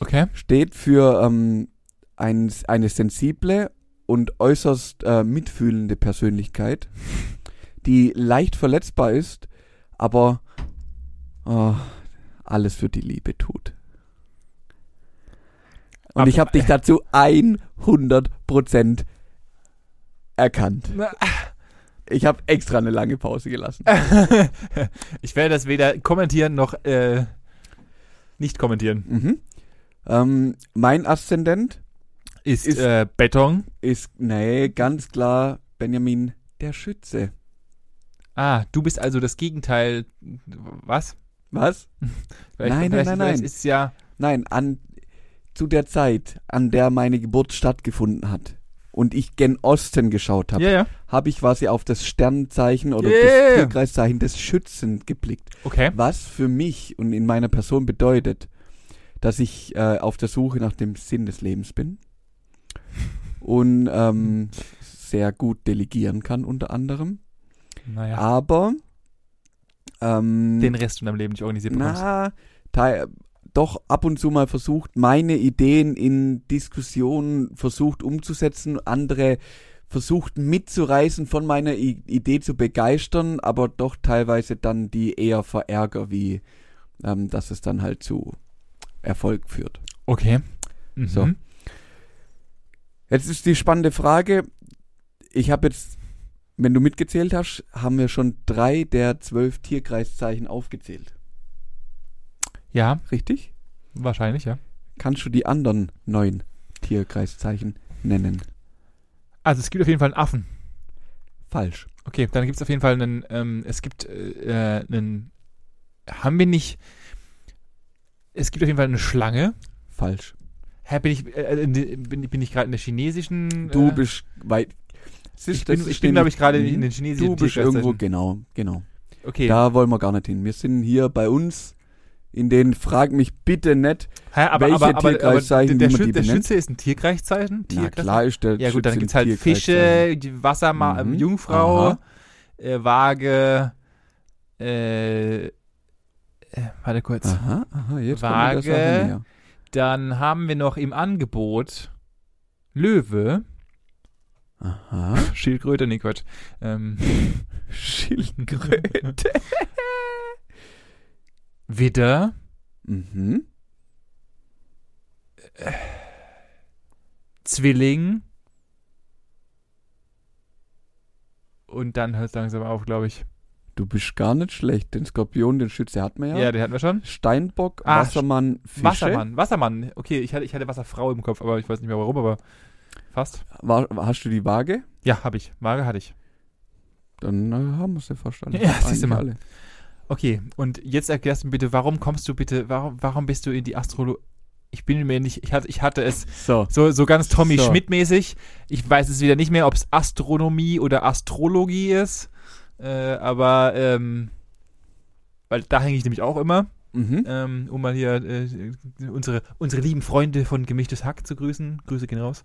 okay. steht für ähm, ein, eine sensible und äußerst äh, mitfühlende Persönlichkeit, die leicht verletzbar ist, aber oh, alles für die Liebe tut. Und Aber- ich habe dich dazu 100% erkannt. Ich habe extra eine lange Pause gelassen. [LAUGHS] ich werde das weder kommentieren noch äh, nicht kommentieren. Mhm. Ähm, mein Aszendent Ist, Ist- äh, Beton. ist, nee, ganz klar Benjamin der Schütze. Ah, du bist also das Gegenteil. Was? Was? [LAUGHS] Vielleicht, Nein, nein, vielleicht, nein, vielleicht nein. ist ja. Nein, an, zu der Zeit, an der meine Geburt stattgefunden hat und ich gen Osten geschaut habe, Ja, ja. habe ich quasi auf das Sternzeichen oder Yeah. das Tierkreiszeichen des Schützen geblickt. Okay. Was für mich und in meiner Person bedeutet, dass ich äh, auf der Suche nach dem Sinn des Lebens bin [LAUGHS] und ähm, sehr gut delegieren kann unter anderem. Naja. Aber ähm, Den Rest von deinem Leben nicht organisiert bekommst. na, teil, doch ab und zu mal versucht, meine Ideen in Diskussionen versucht umzusetzen, andere versucht mitzureißen, von meiner I Idee zu begeistern, aber doch teilweise dann die eher verärger, wie ähm, dass es dann halt zu Erfolg führt. Okay. Mhm. So. Jetzt ist die spannende Frage. Ich habe jetzt, wenn du mitgezählt hast, haben wir schon drei der zwölf Tierkreiszeichen aufgezählt. Ja, Richtig? wahrscheinlich, ja. Kannst du die anderen neun Tierkreiszeichen nennen? Also es gibt auf jeden Fall einen Affen. Falsch. Okay, dann gibt es auf jeden Fall einen, ähm, es gibt äh, äh, einen, haben wir nicht, es gibt auf jeden Fall eine Schlange. Falsch. Hä, bin ich, äh, die- bin, bin ich gerade in der chinesischen? Du äh, bist weit. Ist- ich das bin, ich bin glaube ich, gerade in den chinesischen Du bist irgendwo, genau, genau. Okay. Da wollen wir gar nicht hin. Wir sind hier bei uns in den Frag mich bitte nicht. Hä, aber, welche aber, aber, der, Tierkreiszeichen, der, wie man Schü die der? Schütze ist ein Tierkreiszeichen? Na Tierkreis- klar ist der Ja gut, dann Schütze gibt es halt. Fische, die Wasserma Mhm. Jungfrau, äh, Waage, äh, äh, warte kurz. Aha, aha, jetzt Waage. der. Dann haben wir noch im Angebot Löwe, Aha. [LAUGHS] Schildkröte, nee Quatsch. Ähm, [LAUGHS] Schildkröte. [LAUGHS] Widder, mhm. Zwilling und dann hört es langsam auf, glaube ich. Du bist gar nicht schlecht. Den Skorpion, den Schütze hat man ja. Ja, den hatten wir schon. Steinbock, Ah, Wassermann, Fische. Wassermann, Wassermann. Okay, ich hatte, ich hatte Wasserfrau im Kopf, aber ich weiß nicht mehr warum, aber fast. War, hast du die Waage? Ja, habe ich. Waage hatte ich. Dann äh, haben wir sie fast alle. Ja, siehst du mal. alle. Okay, und jetzt erklärst du mir bitte, warum kommst du bitte, warum, warum bist du in die Astrologie? Ich bin mir nicht, ich hatte, ich hatte es So. so, so ganz Tommy So. Schmidt-mäßig. Ich weiß es wieder nicht mehr, ob es Astronomie oder Astrologie ist. Äh, aber, ähm, weil da hänge ich nämlich auch immer, Mhm. ähm, um mal hier äh, unsere, unsere lieben Freunde von Gemischtes Hack zu grüßen. Grüße gehen raus.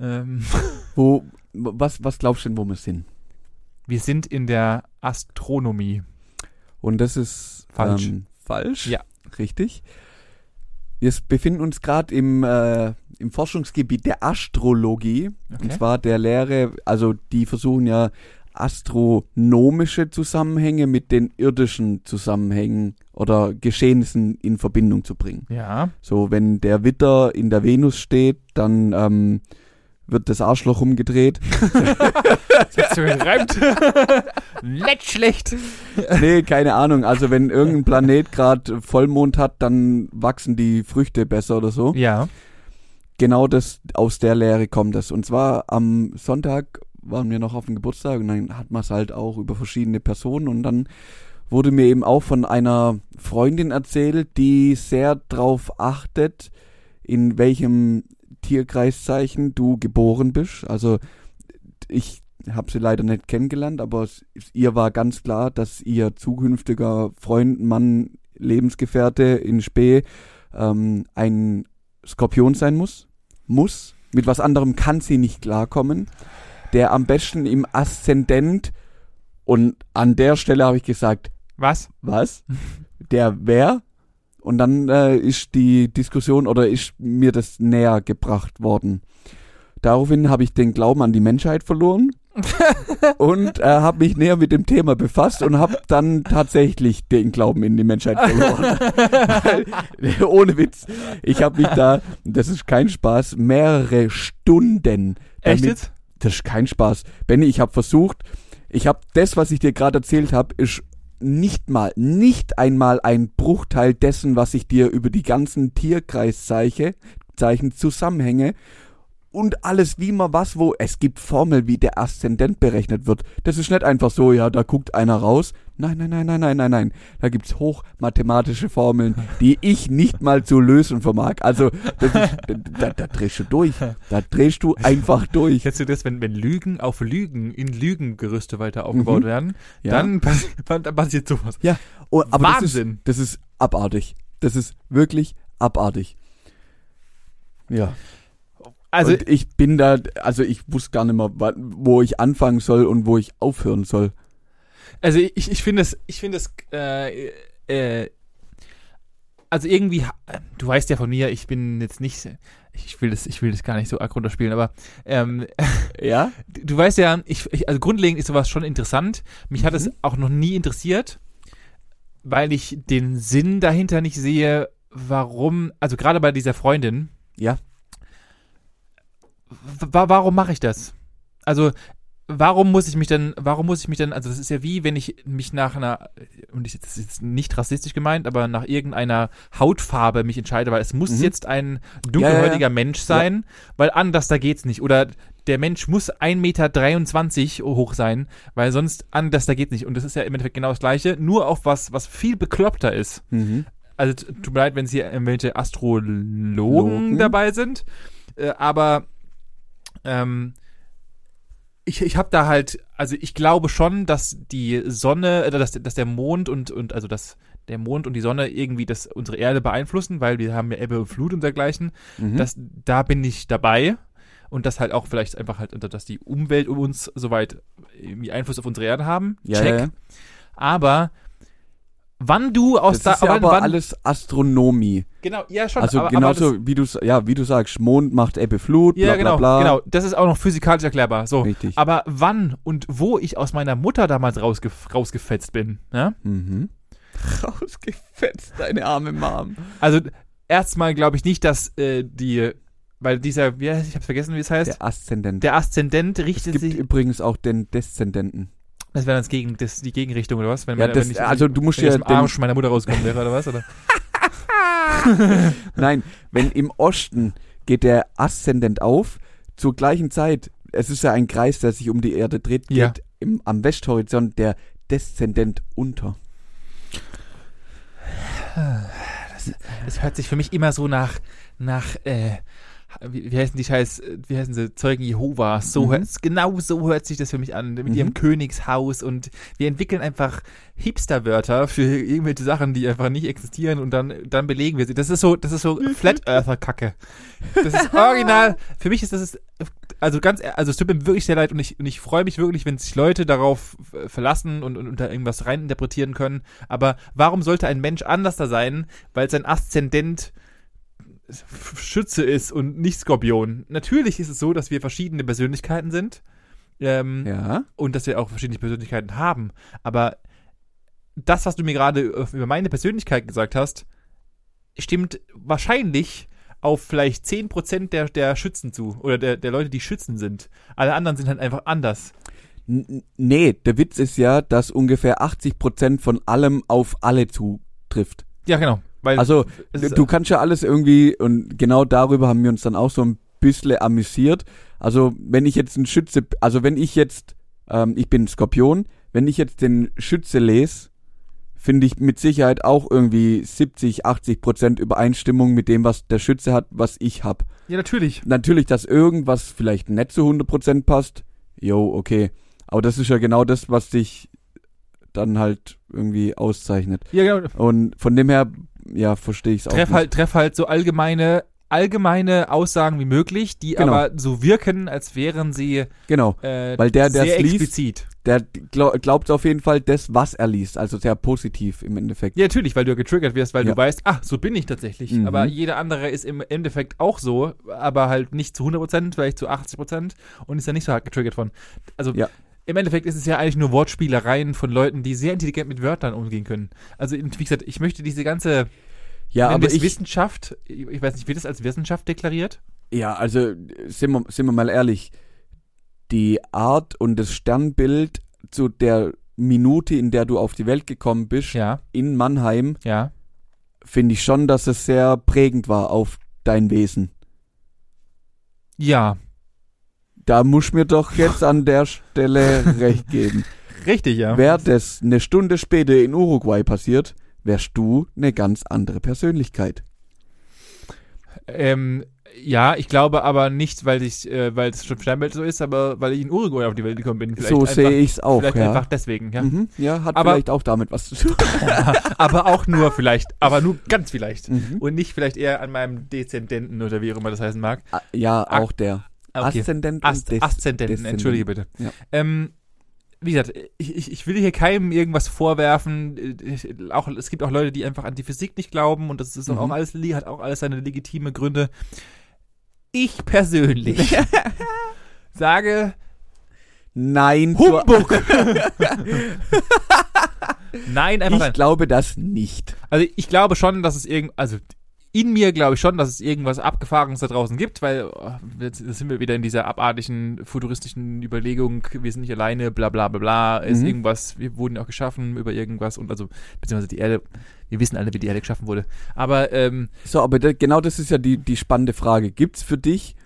Ähm, [LAUGHS] Wo, was, was glaubst du denn, wo wir sind? wir sind in der Astronomie. Und das ist Falsch. Ähm, falsch. Ja. Richtig. Wir befinden uns gerade im, äh, im Forschungsgebiet der Astrologie. Und Okay. zwar der Lehre, also die versuchen ja astronomische Zusammenhänge mit den irdischen Zusammenhängen oder Geschehnissen in Verbindung zu bringen. Ja. So, wenn der Witter in der Venus steht, dann ähm, wird das Arschloch umgedreht. Jetzt so gereimt. [LAUGHS] Nicht schlecht. nee, keine Ahnung. Also wenn irgendein Planet gerade Vollmond hat, dann wachsen die Früchte besser oder so. Ja. Genau das, aus der Lehre kommt das. Und zwar am Sonntag waren wir noch auf dem Geburtstag und dann hat man es halt auch über verschiedene Personen und dann wurde mir eben auch von einer Freundin erzählt, die sehr drauf achtet, in welchem Tierkreiszeichen du geboren bist. Also ich habe sie leider nicht kennengelernt, aber es, ihr war ganz klar, dass ihr zukünftiger Freund, Mann, Lebensgefährte in Spee ähm, ein Skorpion sein muss. Muss. Mit was anderem kann sie nicht klarkommen. Der am besten im Aszendent und an der Stelle habe ich gesagt, Was? was? Der wer? Und dann äh, ist die Diskussion oder ist mir das näher gebracht worden. Daraufhin habe ich den Glauben an die Menschheit verloren [LAUGHS] und äh, habe mich näher mit dem Thema befasst und habe dann tatsächlich den Glauben in die Menschheit verloren. Weil, ohne Witz, ich habe mich da, das ist kein Spaß, mehrere Stunden. Echt damit- jetzt? Das ist kein Spaß. Benny, ich habe versucht, ich habe das, was ich dir gerade erzählt habe, ist nicht mal, nicht einmal ein Bruchteil dessen, was ich dir über die ganzen Tierkreiszeichen, Zeichen, Zusammenhänge und alles, wie man was, wo, es gibt Formel, wie der Aszendent berechnet wird. Das ist nicht einfach so, ja, da guckt einer raus. Nein, nein, nein, nein, nein, nein, nein. Da gibt's hochmathematische Formeln, die ich nicht mal zu lösen vermag. Also, ist, da, da drehst du durch. Da drehst du einfach durch. Kennst du das, wenn, wenn Lügen auf Lügen in Lügengerüste weiter aufgebaut Mhm. werden? Ja. Dann, pass- dann passiert sowas. Ja, oh, aber Wahnsinn. Das ist, das ist abartig. Das ist wirklich abartig. Ja. Also, und ich bin da, also ich wusste gar nicht mehr, wo ich anfangen soll und wo ich aufhören soll. Also ich, ich finde es, ich finde es, äh, äh, also irgendwie, du weißt ja von mir, ich bin jetzt nicht, ich will das, ich will das gar nicht so arg runterspielen, aber ähm, [LAUGHS] Ja? du weißt ja, ich, ich, also grundlegend ist sowas schon interessant. Mich hat es Mhm. auch noch nie interessiert, weil ich den Sinn dahinter nicht sehe, warum, also gerade bei dieser Freundin, Ja. wa warum mache ich das? Also, warum muss ich mich denn, warum muss ich mich denn, also das ist ja wie, wenn ich mich nach einer, und ich, das ist jetzt nicht rassistisch gemeint, aber nach irgendeiner Hautfarbe mich entscheide, weil es muss Mhm. jetzt ein dunkelhäutiger Ja, ja, Mensch sein, weil anders da geht's nicht. Oder der Mensch muss 1,23 Meter hoch sein, weil sonst anders da geht's nicht. Und das ist ja im Endeffekt genau das Gleiche, nur auf was, was viel bekloppter ist Mhm. also tut mir leid, wenn es hier irgendwelche Astrologen Logen. dabei sind, äh, aber ähm, ich, ich habe da halt, also ich glaube schon, dass die Sonne, äh, dass, dass der Mond und, und also dass der Mond und die Sonne irgendwie das unsere Erde beeinflussen, weil wir haben ja Ebbe und Flut und dergleichen. Mhm. Das, da bin ich dabei. Und das halt auch vielleicht einfach halt, dass die Umwelt um uns soweit irgendwie Einfluss auf unsere Erde haben. ja, Check. ja, ja. Aber wann du aus Das da, ist ja wann, aber wann, alles Astronomie. Genau, ja schon. Also aber, genauso aber wie du ja, wie du sagst, Mond macht Ebbe Flut, das, ja, bla genau, bla bla. genau. Das ist auch noch physikalisch erklärbar. So. Richtig. Aber wann und wo ich aus meiner Mutter damals rausge rausgefetzt bin, ja? Mhm. [LAUGHS] Rausgefetzt, deine arme Mom. Also erstmal glaube ich nicht, dass äh, die, weil dieser, wie heißt, ich hab's vergessen, wie es heißt, Der Aszendent. der Aszendent es richtet gibt sich, übrigens auch den Deszendenten. Das wäre dann das Gegen, das, die Gegenrichtung oder was? Wenn, Ja, man- das, wenn ich, also du musst wenn ja aus dem Arsch meiner Mutter rauskommen wäre oder was? Oder? [LAUGHS] Nein, wenn im Osten geht der Aszendent auf, zur gleichen Zeit, es ist ja ein Kreis, der sich um die Erde dreht, geht Ja. im, am Westhorizont der Deszendent unter. Das hört sich für mich immer so nach, nach, äh, wie, wie heißen die Scheiß, wie heißen sie, Zeugen Jehovas, so Mhm. genau so hört sich das für mich an, mit Mhm. ihrem Königshaus und wir entwickeln einfach Hipster-Wörter für irgendwelche Sachen, die einfach nicht existieren und dann, dann belegen wir sie. Das ist so, das ist so Flat Earther-Kacke. Das ist original, für mich ist das, ist, also ganz, also es tut mir wirklich sehr leid und ich, und ich freue mich wirklich, wenn sich Leute darauf äh, verlassen und, und, und da irgendwas reininterpretieren können. Aber warum sollte ein Mensch anders da sein, weil sein Aszendent Schütze ist und nicht Skorpion? Natürlich ist es so, dass wir verschiedene Persönlichkeiten sind. Ähm, Ja. und dass wir auch verschiedene Persönlichkeiten haben. Aber das, was du mir gerade äh, über meine Persönlichkeit gesagt hast, stimmt wahrscheinlich auf vielleicht 10% der, der Schützen zu. Oder der, der Leute, die Schützen sind. Alle anderen sind halt einfach anders. N nee, der Witz ist ja, dass ungefähr 80% von allem auf alle zutrifft. Ja, genau. Weil Also du kannst ja alles irgendwie, und genau darüber haben wir uns dann auch so ein bisschen amüsiert. Also wenn ich jetzt einen Schütze, also wenn ich jetzt, ähm, ich bin Skorpion, wenn ich jetzt den Schütze lese, finde ich mit Sicherheit auch irgendwie 70, 80 Prozent Übereinstimmung mit dem, was der Schütze hat, was ich hab. ja, natürlich. Natürlich, dass irgendwas vielleicht nicht zu 100 Prozent passt, jo, okay. Aber das ist ja genau das, was dich dann halt irgendwie auszeichnet. Ja, genau. Und von dem her, ja, verstehe ich es auch. Treff halt, treff halt so allgemeine allgemeine Aussagen wie möglich, die Genau. aber so wirken, als wären sie Genau. äh, Weil der, der sehr es liest, explizit. der glaub, glaubt auf jeden Fall das, was er liest. Also sehr positiv im Endeffekt. Ja, natürlich, weil du getriggert wirst, weil Ja. du weißt, ah, so bin ich tatsächlich. Mhm. Aber jeder andere ist im Endeffekt auch so, aber halt nicht zu 100%, vielleicht zu 80% und ist ja nicht so hart getriggert von. Also Ja. Im Endeffekt ist es ja eigentlich nur Wortspielereien von Leuten, die sehr intelligent mit Wörtern umgehen können. Also wie gesagt, ich möchte diese ganze Ja, aber ich, Wissenschaft, ich weiß nicht, wird es als Wissenschaft deklariert? ja, also sind wir, sind wir mal ehrlich, die Art und das Sternbild zu der Minute, in der du auf die Welt gekommen bist, Ja, in Mannheim, ja. finde ich schon, dass es sehr prägend war auf dein Wesen. Ja, Da muss mir doch jetzt an der Stelle [LAUGHS] recht geben. richtig, ja. Wäre das eine Stunde später in Uruguay passiert, wärst du eine ganz andere Persönlichkeit. Ähm, ja, ich glaube aber nicht, weil ich, äh, weil es schon Steinbild so ist, aber weil ich in Uruguay auf die Welt gekommen bin. Vielleicht so sehe ich's auch, Vielleicht ja. einfach deswegen, ja. Mhm, ja, hat Aber- vielleicht auch damit was zu tun. [LAUGHS] aber auch nur vielleicht, aber nur ganz vielleicht. Mhm. Und nicht vielleicht eher an meinem Dezendenten oder wie auch immer das heißen mag. Ah, Ja, auch der. Okay. Aszendent Ast und Des Aszendenten, entschuldige bitte. Ja. Ähm, wie gesagt, ich, ich, ich will hier keinem irgendwas vorwerfen. Ich, auch, es gibt auch Leute, die einfach an die Physik nicht glauben und das ist Mhm. auch alles, hat auch alles seine legitime Gründe. Ich persönlich [LAUGHS] sage Nein, Humbug. [LAUGHS] nein, einfach ich nein. glaube das nicht. Also ich glaube schon, dass es irgend, also in mir glaube ich schon, dass es irgendwas Abgefahrenes da draußen gibt, weil oh, jetzt sind wir wieder in dieser abartigen, futuristischen Überlegung, wir sind nicht alleine, bla bla bla bla, ist Mhm. irgendwas, wir wurden auch geschaffen über irgendwas und also, beziehungsweise die Erde, wir wissen alle, wie die Erde geschaffen wurde. Aber ähm, So, aber da, genau das ist ja die, die spannende Frage. Gibt's für dich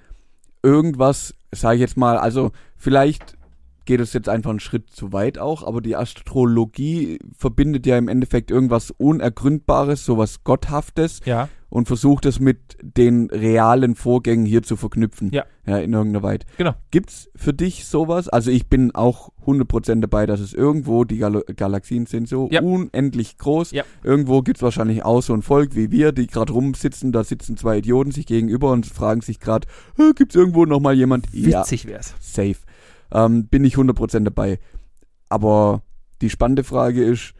irgendwas, sage ich jetzt mal, also vielleicht geht es jetzt einfach einen Schritt zu weit auch, aber die Astrologie verbindet ja im Endeffekt irgendwas Unergründbares, sowas Gotthaftes ja, und versucht es mit den realen Vorgängen hier zu verknüpfen. Ja. Ja, in irgendeiner Weise. Genau. Gibt's für dich sowas? Also ich bin auch 100% dabei, dass es irgendwo, die Gal Galaxien sind so Ja. unendlich groß. Ja. Irgendwo gibt's wahrscheinlich auch so ein Volk wie wir, die gerade rumsitzen, da sitzen zwei Idioten sich gegenüber und fragen sich gerade, äh, gibt's irgendwo noch mal jemand? Ja, witzig wär's. safe. Ähm, bin ich 100% dabei. Aber die spannende Frage ist,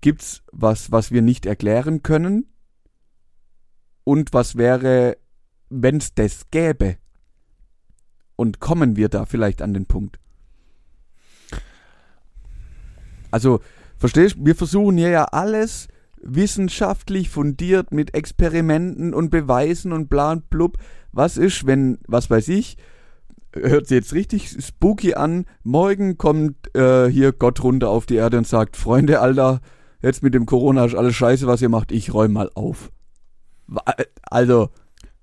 gibt's was, was wir nicht erklären können? Und was wäre, wenn's das gäbe? Und kommen wir da vielleicht an den Punkt? Also, verstehst, wir versuchen hier ja alles wissenschaftlich fundiert mit Experimenten und Beweisen und bla und blub. Was ist, wenn, was weiß ich, hört sich jetzt richtig spooky an. Morgen kommt äh, hier Gott runter auf die Erde und sagt, Freunde, Alter, jetzt mit dem Corona ist alles scheiße, was ihr macht, ich räum mal auf. Äh, Also,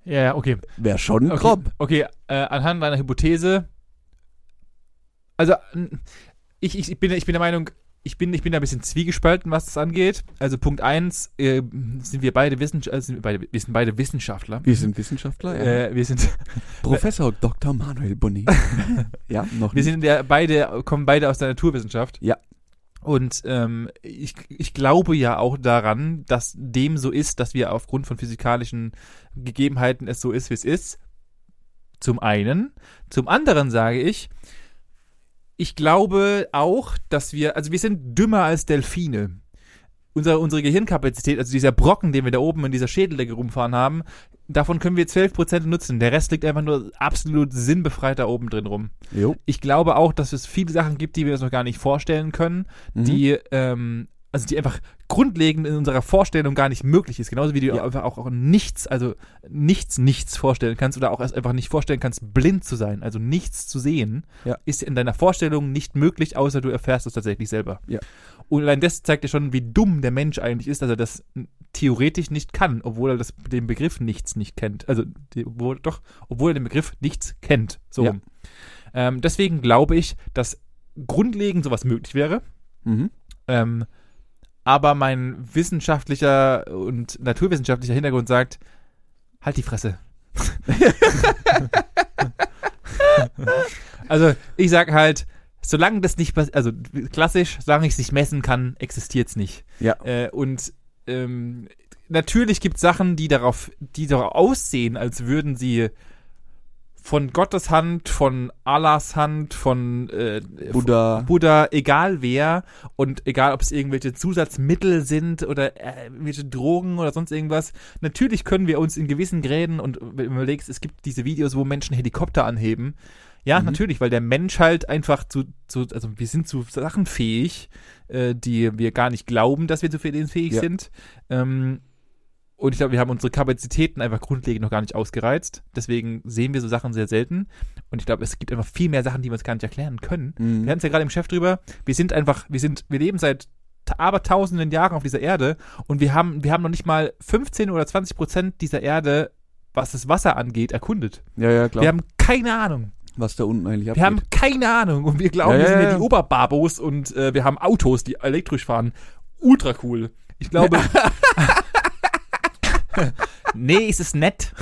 Ja, okay. wäre schon Okay, grob. okay äh, anhand deiner Hypothese, also ich, ich, ich, bin, ich bin der Meinung, ich bin, ich bin da ein bisschen zwiegespalten, was das angeht. Also Punkt eins äh, sind wir beide Wissenschaftler, äh, sind wir, beide, wir sind beide Wissenschaftler. Wir sind Wissenschaftler, ja. Äh, wir sind, [LAUGHS] Professor Dr. Manuel Boni. [LAUGHS] ja, noch wir nicht. sind ja beide, kommen beide aus der Naturwissenschaft. Ja. Und ähm, ich, ich glaube ja auch daran, dass dem so ist, dass wir aufgrund von physikalischen Gegebenheiten es so ist, wie es ist. Zum einen. Zum anderen sage ich, ich glaube auch, dass wir, also wir sind dümmer als Delfine. Unsere, unsere Gehirnkapazität, also dieser Brocken, den wir da oben in dieser Schädeldecke rumfahren haben, davon können wir 12% nutzen. Der Rest liegt einfach nur absolut sinnbefreit da oben drin rum. Jo. Ich glaube auch, dass es viele Sachen gibt, die wir uns noch gar nicht vorstellen können, Mhm. die, ähm, also die einfach grundlegend in unserer Vorstellung gar nicht möglich ist. Genauso wie du Ja. dir einfach auch, auch nichts, also nichts, nichts vorstellen kannst oder auch erst einfach nicht vorstellen kannst, blind zu sein, also nichts zu sehen, Ja. ist in deiner Vorstellung nicht möglich, außer du erfährst es tatsächlich selber. Ja. Und allein das zeigt dir schon, wie dumm der Mensch eigentlich ist, dass er das theoretisch nicht kann, obwohl er das, den Begriff nichts nicht kennt. Also, die, obwohl, doch, obwohl er den Begriff nichts kennt. So. Rum. Ähm, deswegen glaube ich, dass grundlegend sowas möglich wäre. Mhm. Ähm, aber mein wissenschaftlicher und naturwissenschaftlicher Hintergrund sagt, halt die Fresse. [LAUGHS] also ich sag halt, solange das nicht, pass- also klassisch, solange ich es nicht messen kann, existiert es nicht. Ja. Äh, und ähm, natürlich gibt es Sachen, die darauf, die darauf aussehen, als würden sie von Gottes Hand, von Allahs Hand, von äh, Buddha. Buddha, egal wer und egal, ob es irgendwelche Zusatzmittel sind oder äh, irgendwelche Drogen oder sonst irgendwas. Natürlich können wir uns in gewissen Gräden und wenn du überlegst, es gibt diese Videos, wo Menschen Helikopter anheben. Ja, Mhm. natürlich, weil der Mensch halt einfach zu, zu also wir sind zu Sachen fähig, äh, die wir gar nicht glauben, dass wir zu fähig Ja. sind. Ähm, und ich glaube, wir haben unsere Kapazitäten einfach grundlegend noch gar nicht ausgereizt. Deswegen sehen wir so Sachen sehr selten. Und ich glaube, es gibt einfach viel mehr Sachen, die wir uns gar nicht erklären können. Mhm. Wir hatten es ja gerade im Chef drüber. Wir sind einfach, wir sind, wir leben seit aber tausenden Jahren auf dieser Erde und wir haben, wir haben noch nicht mal 15 oder 20 Prozent dieser Erde, was das Wasser angeht, erkundet. Ja, ja, klar. Wir haben keine Ahnung. was da unten eigentlich Wir abgeht. haben keine Ahnung und wir glauben, Ja, wir sind ja ja. die Oberbabos und äh, wir haben Autos, die elektrisch fahren. Ultra cool. Ich glaube. [LAUGHS] [LAUGHS] nee, es ist nett.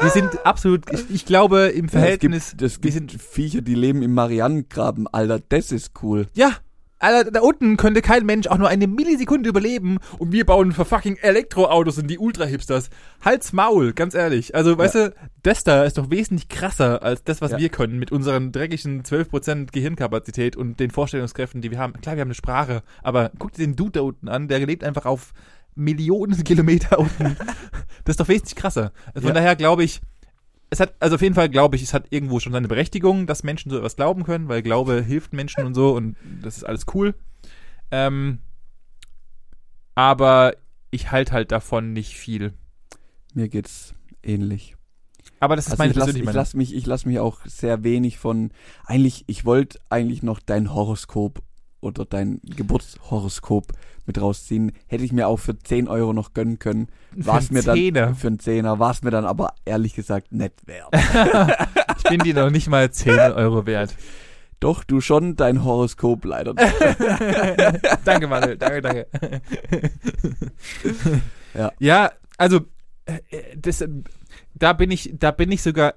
Wir sind absolut, ich, ich glaube, im Ja, Verhältnis. Es gibt, es wir gibt sind Viecher, die leben im Marianengraben. Alter, das ist cool. Ja, Alter, da unten könnte kein Mensch auch nur eine Millisekunde überleben und wir bauen für fucking Elektroautos und die Ultra-Hipsters. Halt's Maul, ganz ehrlich. Also, weißt du, das da ist doch wesentlich krasser als das, was Ja. wir können mit unseren dreckigen 12% Gehirnkapazität und den Vorstellungskräften, die wir haben. Klar, wir haben eine Sprache, aber guck dir den Dude da unten an, der lebt einfach auf Millionen Kilometer unten. [LAUGHS] das ist doch wesentlich krasser. Also von Ja. daher glaube ich, es hat, also auf jeden Fall glaube ich, es hat irgendwo schon seine Berechtigung, dass Menschen so etwas glauben können, weil Glaube hilft Menschen und so und das ist alles cool. Ähm, aber ich halte halt davon nicht viel. Mir geht's ähnlich. Aber das ist Also meine ich lasse persönliche ich Meinung. lass mich, ich lass mich auch sehr wenig von. Eigentlich, ich wollte eigentlich noch dein Horoskop oder dein Geburtshoroskop mit rausziehen. Hätte ich mir auch für 10 Euro noch gönnen können. War es Für mir dann Zehner. für einen Zehner, war es mir dann aber ehrlich gesagt nicht wert. [LAUGHS] Ich bin dir noch nicht mal 10 Euro wert. Doch, du schon, dein Horoskop leider [LAUGHS] danke, Manuel. Danke, danke. Ja. Ja, also, äh, äh, das, äh, da bin ich, da bin ich sogar,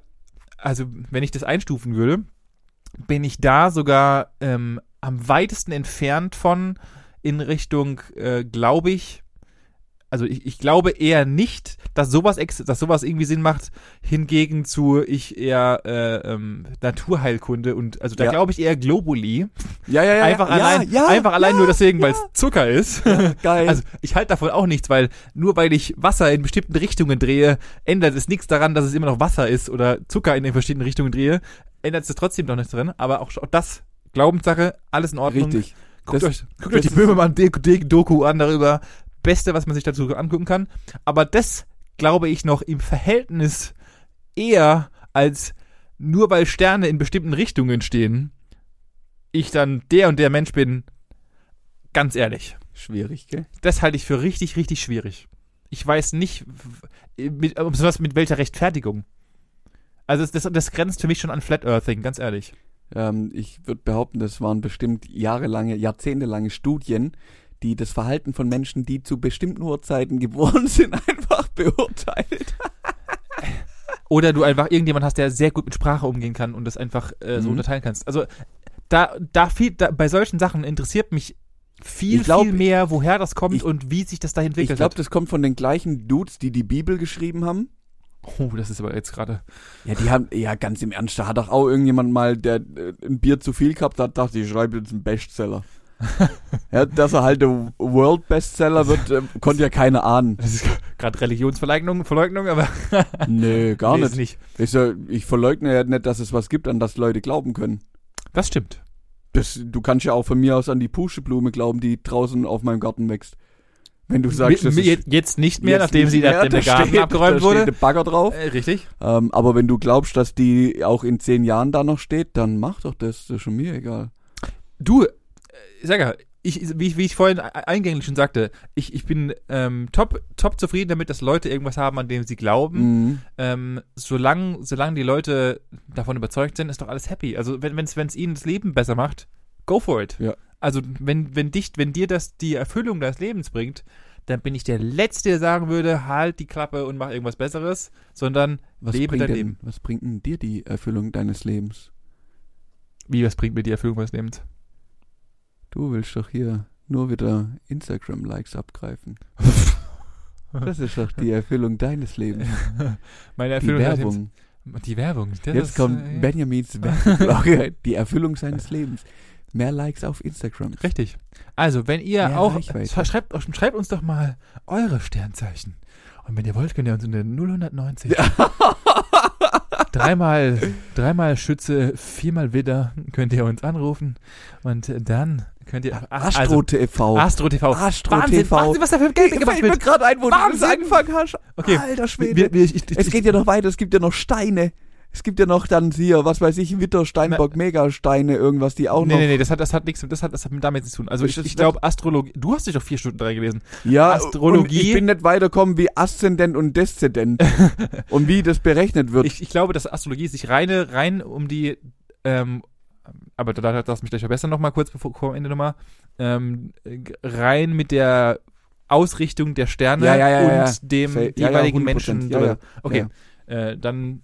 also, wenn ich das einstufen würde, bin ich da sogar ähm, am weitesten entfernt von in Richtung, äh, glaube ich, also ich, ich glaube eher nicht, dass sowas, ex dass sowas irgendwie Sinn macht, hingegen zu ich eher äh, ähm, Naturheilkunde und also da Ja. glaube ich eher Globuli. Ja, ja, ja. Einfach ja, allein, ja, einfach allein nur deswegen, weil es. Zucker ist. Geil. Also ich halte davon auch nichts, weil nur weil ich Wasser in bestimmten Richtungen drehe, ändert es nichts daran, dass es immer noch Wasser ist oder Zucker in den verschiedenen Richtungen drehe, ändert es trotzdem noch nichts drin. Aber auch, auch das, Glaubenssache, alles in Ordnung. Richtig. Guckt Das- euch, guckt euch die Böhmermann-Doku an darüber. Beste, was man sich dazu angucken kann. Aber das glaube ich noch im Verhältnis eher als nur weil Sterne in bestimmten Richtungen stehen, ich dann der und der Mensch bin. Ganz ehrlich Schwierig, gell? das halte ich für richtig, richtig schwierig. Ich weiß nicht, w- mit, mit welcher Rechtfertigung. Also das, das, das grenzt für mich schon an Flat Earthing, ganz ehrlich. Ähm, ich würde behaupten, das waren bestimmt jahrelange, jahrzehntelange Studien, die das Verhalten von Menschen, die zu bestimmten Uhrzeiten [LAUGHS] geboren sind, einfach beurteilt. [LAUGHS] Oder du einfach irgendjemand hast, der sehr gut mit Sprache umgehen kann und das einfach äh, so Mhm. unterteilen kannst. Also da, da viel, da, bei solchen Sachen interessiert mich viel, Ich glaub- viel mehr, woher das kommt ich- und wie sich das da Ich entwickelt glaube, hat. das kommt von den gleichen Dudes, die die Bibel geschrieben haben. Oh, das ist aber jetzt gerade. Ja, die haben, ja, ganz im Ernst, da hat doch auch irgendjemand mal, der äh, ein Bier zu viel gehabt hat, dachte, ich schreibe jetzt einen Bestseller. [LAUGHS] ja, dass er halt der World Bestseller wird, äh, konnte ja keiner ahnen. Das ist gerade Religionsverleugnung, Verleugnung, aber [LAUGHS] Nö, gar nee, nicht. nicht. Ich, so, ich verleugne ja nicht, dass es was gibt, an das Leute glauben können. Das stimmt. Das, du kannst ja auch von mir aus an die Puscheblume glauben, die draußen auf meinem Garten wächst. Wenn du sagst, ist mi- jetzt nicht mehr, jetzt nachdem nicht sie mehr, nachdem der da Garten steht, abgeräumt da wurde. Steht der Bagger drauf. Äh, richtig. Ähm, aber wenn du glaubst, dass die auch in zehn Jahren da noch steht, dann mach doch das. Das ist schon mir egal. Du, äh, sag ja, ich, wie, ich- wie ich vorhin e- eingänglich schon sagte, ich, ich bin ähm, top, top zufrieden damit, dass Leute irgendwas haben, an dem sie glauben. Mhm. Ähm, solange, solange die Leute davon überzeugt sind, ist doch alles happy. Also wenn es ihnen das Leben besser macht, go for it. Ja. Also wenn, wenn dich, wenn dir das die Erfüllung deines Lebens bringt, dann bin ich der Letzte, der sagen würde, halt die Klappe und mach irgendwas Besseres, sondern Was lebe bringt dein denn, Leben. Was bringt denn dir die Erfüllung deines Lebens? Wie, was bringt mir die Erfüllung meines Lebens? Du willst doch hier nur wieder Instagram-Likes abgreifen. [LAUGHS] Das ist doch die Erfüllung deines Lebens. [LAUGHS] Meine Die Erfüllung hat Werbung. Jetzt, die Werbung. Das Jetzt ist, kommt äh, Benjamins [LAUGHS] Werbeblog. Die Erfüllung seines Lebens. Mehr Likes auf Instagram. Richtig. Also, wenn ihr Mehr auch, Reichweite. schreibt, schreibt uns doch mal eure Sternzeichen. Und wenn ihr wollt, könnt ihr uns in der 090 [LAUGHS] dreimal, dreimal Schütze, viermal Widder könnt ihr uns anrufen. Und dann könnt ihr, Astro TV. also, Astro TV. Astro Wahnsinn, TV. Wahnsinn, was da für Geld gemacht Fällt mir wird. gerade ein, wo du das Wahnsinn. angefangen hast. Okay. Alter Schwede. Wir, wir, ich, ich, es geht ja noch weiter. Es gibt ja noch Steine. Es gibt ja noch dann hier, was weiß ich, Witter, Steinbock, Megasteine, irgendwas, die auch Nee, noch. nee, nee, das hat, das hat nichts, das hat, das hat damit nichts zu tun. Also ich, ich glaube Astrologie, du hast dich doch vier Stunden drei gelesen. Ja, Astrologie. Ich bin nicht weiterkommen wie Aszendent und Deszendent. [LAUGHS] und wie das berechnet wird. Ich, ich glaube, dass Astrologie sich reine, rein um die, ähm, aber da da darfst du mich gleich verbessern nochmal kurz bevor vor Ende nochmal, ähm, rein mit der Ausrichtung der Sterne Ja, ja, ja, und dem jeweiligen 100%. Menschen. Ja, ja. Okay, Äh, dann,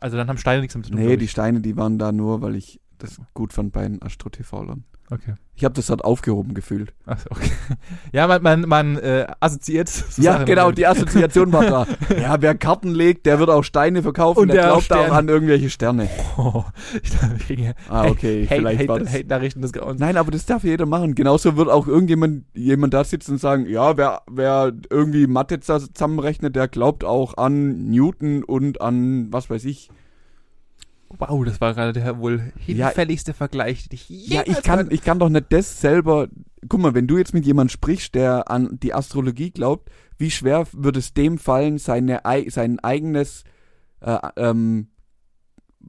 also dann haben Steine nichts damit zu tun. nee, die. Steine, die waren da nur, weil ich das gut fand bei den Astro TV-Lern. Okay. Ich habe das dort aufgehoben gefühlt. Achso, okay. [LAUGHS] Ja, man, man, man äh, assoziiert. so ja, Sachen genau, die Assoziation war da. [LAUGHS] Ja, wer Karten legt, der wird auch Steine verkaufen, Und der, der glaubt auch an irgendwelche Sterne. [LAUGHS] Oh, ich dachte, Ah, okay, Hate, vielleicht war Hate, das. Hate Nachrichten des Grauens. Nein, aber das darf jeder machen. Genauso wird auch irgendjemand jemand da sitzen und sagen, ja, wer, wer irgendwie Mathe zusammenrechnet, der glaubt auch an Newton und an, was weiß ich. Wow, das war gerade der wohl hinfälligste Vergleich, den ich Ja, ich jemals kann, ich kann doch nicht das selber. Guck mal, wenn du jetzt mit jemandem sprichst, der an die Astrologie glaubt, wie schwer würde es dem fallen, seine, ei- sein eigenes, äh, ähm,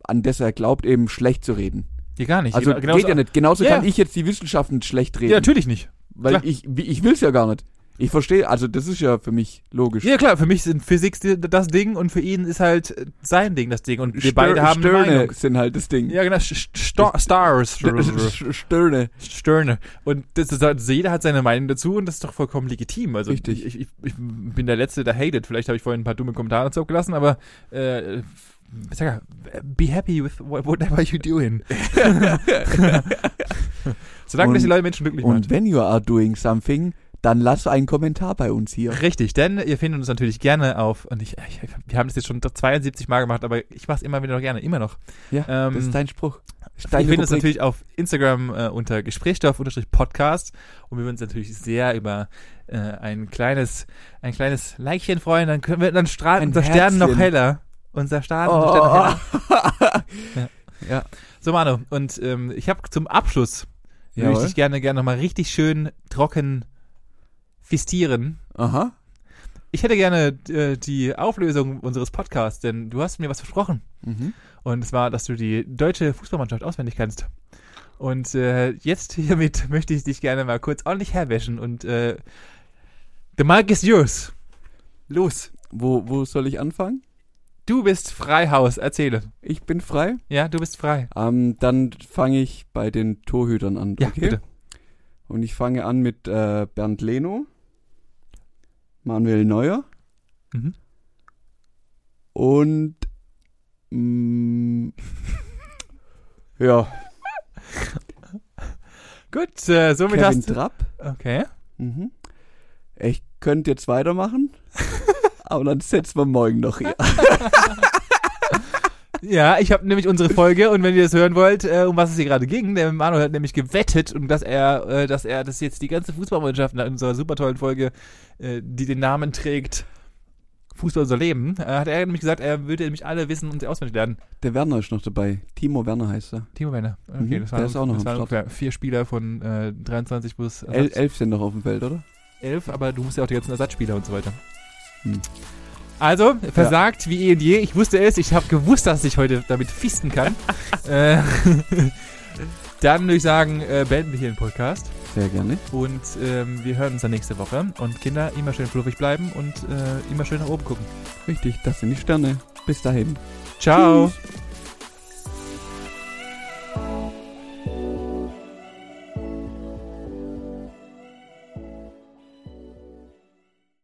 an das er glaubt, eben schlecht zu reden? Hier gar nicht. Also Genau- genauso- geht ja nicht. Genauso Ja. kann ich jetzt die Wissenschaften schlecht reden. Ja, natürlich nicht. Weil klar. ich, ich will's ja gar nicht. Ich verstehe, also das ist ja für mich logisch. Ja, klar, für mich sind Physik das Ding und für ihn ist halt äh, sein Ding das Ding. Und wir Stör- beide haben eine Meinung. sind halt das Ding. Ja, genau, St- St- Stars. St- Sterne. Sterne. Und das ist, also jeder hat seine Meinung dazu und das ist doch vollkommen legitim. Also Richtig. Ich, ich, ich bin der Letzte, der hatet. Vielleicht habe ich vorhin ein paar dumme Kommentare dazu abgelassen, aber äh, sag ja, be happy with wha- whatever you're doing. [LAUGHS] [LAUGHS] Solange das die Und- Leute Menschen glücklich Und macht. wenn you are doing something, dann lass einen Kommentar bei uns hier. Richtig, denn ihr findet uns natürlich gerne auf, und ich, ich wir haben das jetzt schon 72 Mal gemacht, aber ich mache es immer wieder noch gerne, immer noch. Ja, Ähm, das ist dein Spruch. Ist Ihr deine findet uns natürlich auf Instagram äh, unter Gesprächsstoff-Podcast und wir würden uns natürlich sehr über äh, ein kleines, ein kleines Likechen freuen, dann können wir, dann strahlt Ein unser Stern noch heller. Unser Stern, Oh, unser Stern noch heller. [LAUGHS] oh. Ja. So, Manu, und ähm, ich habe zum Abschluss, würde ich Jawohl. dich gerne, gerne nochmal richtig schön trocken fistieren. Aha. Ich hätte gerne äh, die Auflösung unseres Podcasts, denn du hast mir was versprochen. Mhm. Und es war, dass du die deutsche Fußballmannschaft auswendig kannst. Und äh, jetzt hiermit [LAUGHS] möchte ich dich gerne mal kurz ordentlich herwäschen und äh, the mic is yours. Los. Wo, wo soll ich anfangen? Du bist Freihaus, erzähle. Ich bin frei. Ja, du bist frei. Ähm, dann fange ich bei den Torhütern an. Ja, okay? bitte. Und ich fange an mit äh, Bernd Leno, Manuel Neuer Mhm. und mm, [LAUGHS] ja, Gut, äh, somit Kevin hast du. Trapp. Okay. Mhm. Ich könnte jetzt weitermachen, [LAUGHS] aber dann setzen wir morgen noch hier. [LAUGHS] Ja, ich habe nämlich unsere Folge und wenn ihr das hören wollt, äh, um was es hier gerade ging, der Manuel hat nämlich gewettet und dass er, äh, dass er das jetzt die ganze Fußballmannschaft nach unserer super tollen Folge, äh, die den Namen trägt, Fußball unser Leben, äh, hat er nämlich gesagt, er würde nämlich alle wissen und auswendig lernen. Der Werner ist noch dabei. Timo Werner heißt er. Timo Werner. Okay, Mhm, das der waren, ist auch noch das am waren Start. ungefähr vier Spieler von äh, 23 bis El elf sind noch auf dem Feld, oder? elf, aber du musst ja auch die ganzen Ersatzspieler und so weiter. Hm. Also, versagt wie eh und je. Ich wusste es. Ich habe gewusst, dass ich heute damit fisten kann. [LAUGHS] äh, [LAUGHS] dann würde ich sagen, äh, beenden wir hier den Podcast. Sehr gerne. Und ähm, wir hören uns dann nächste Woche. Und Kinder, immer schön fluffig bleiben und äh, immer schön nach oben gucken. Richtig, das sind die Sterne. Bis dahin. Ciao. Tschüss.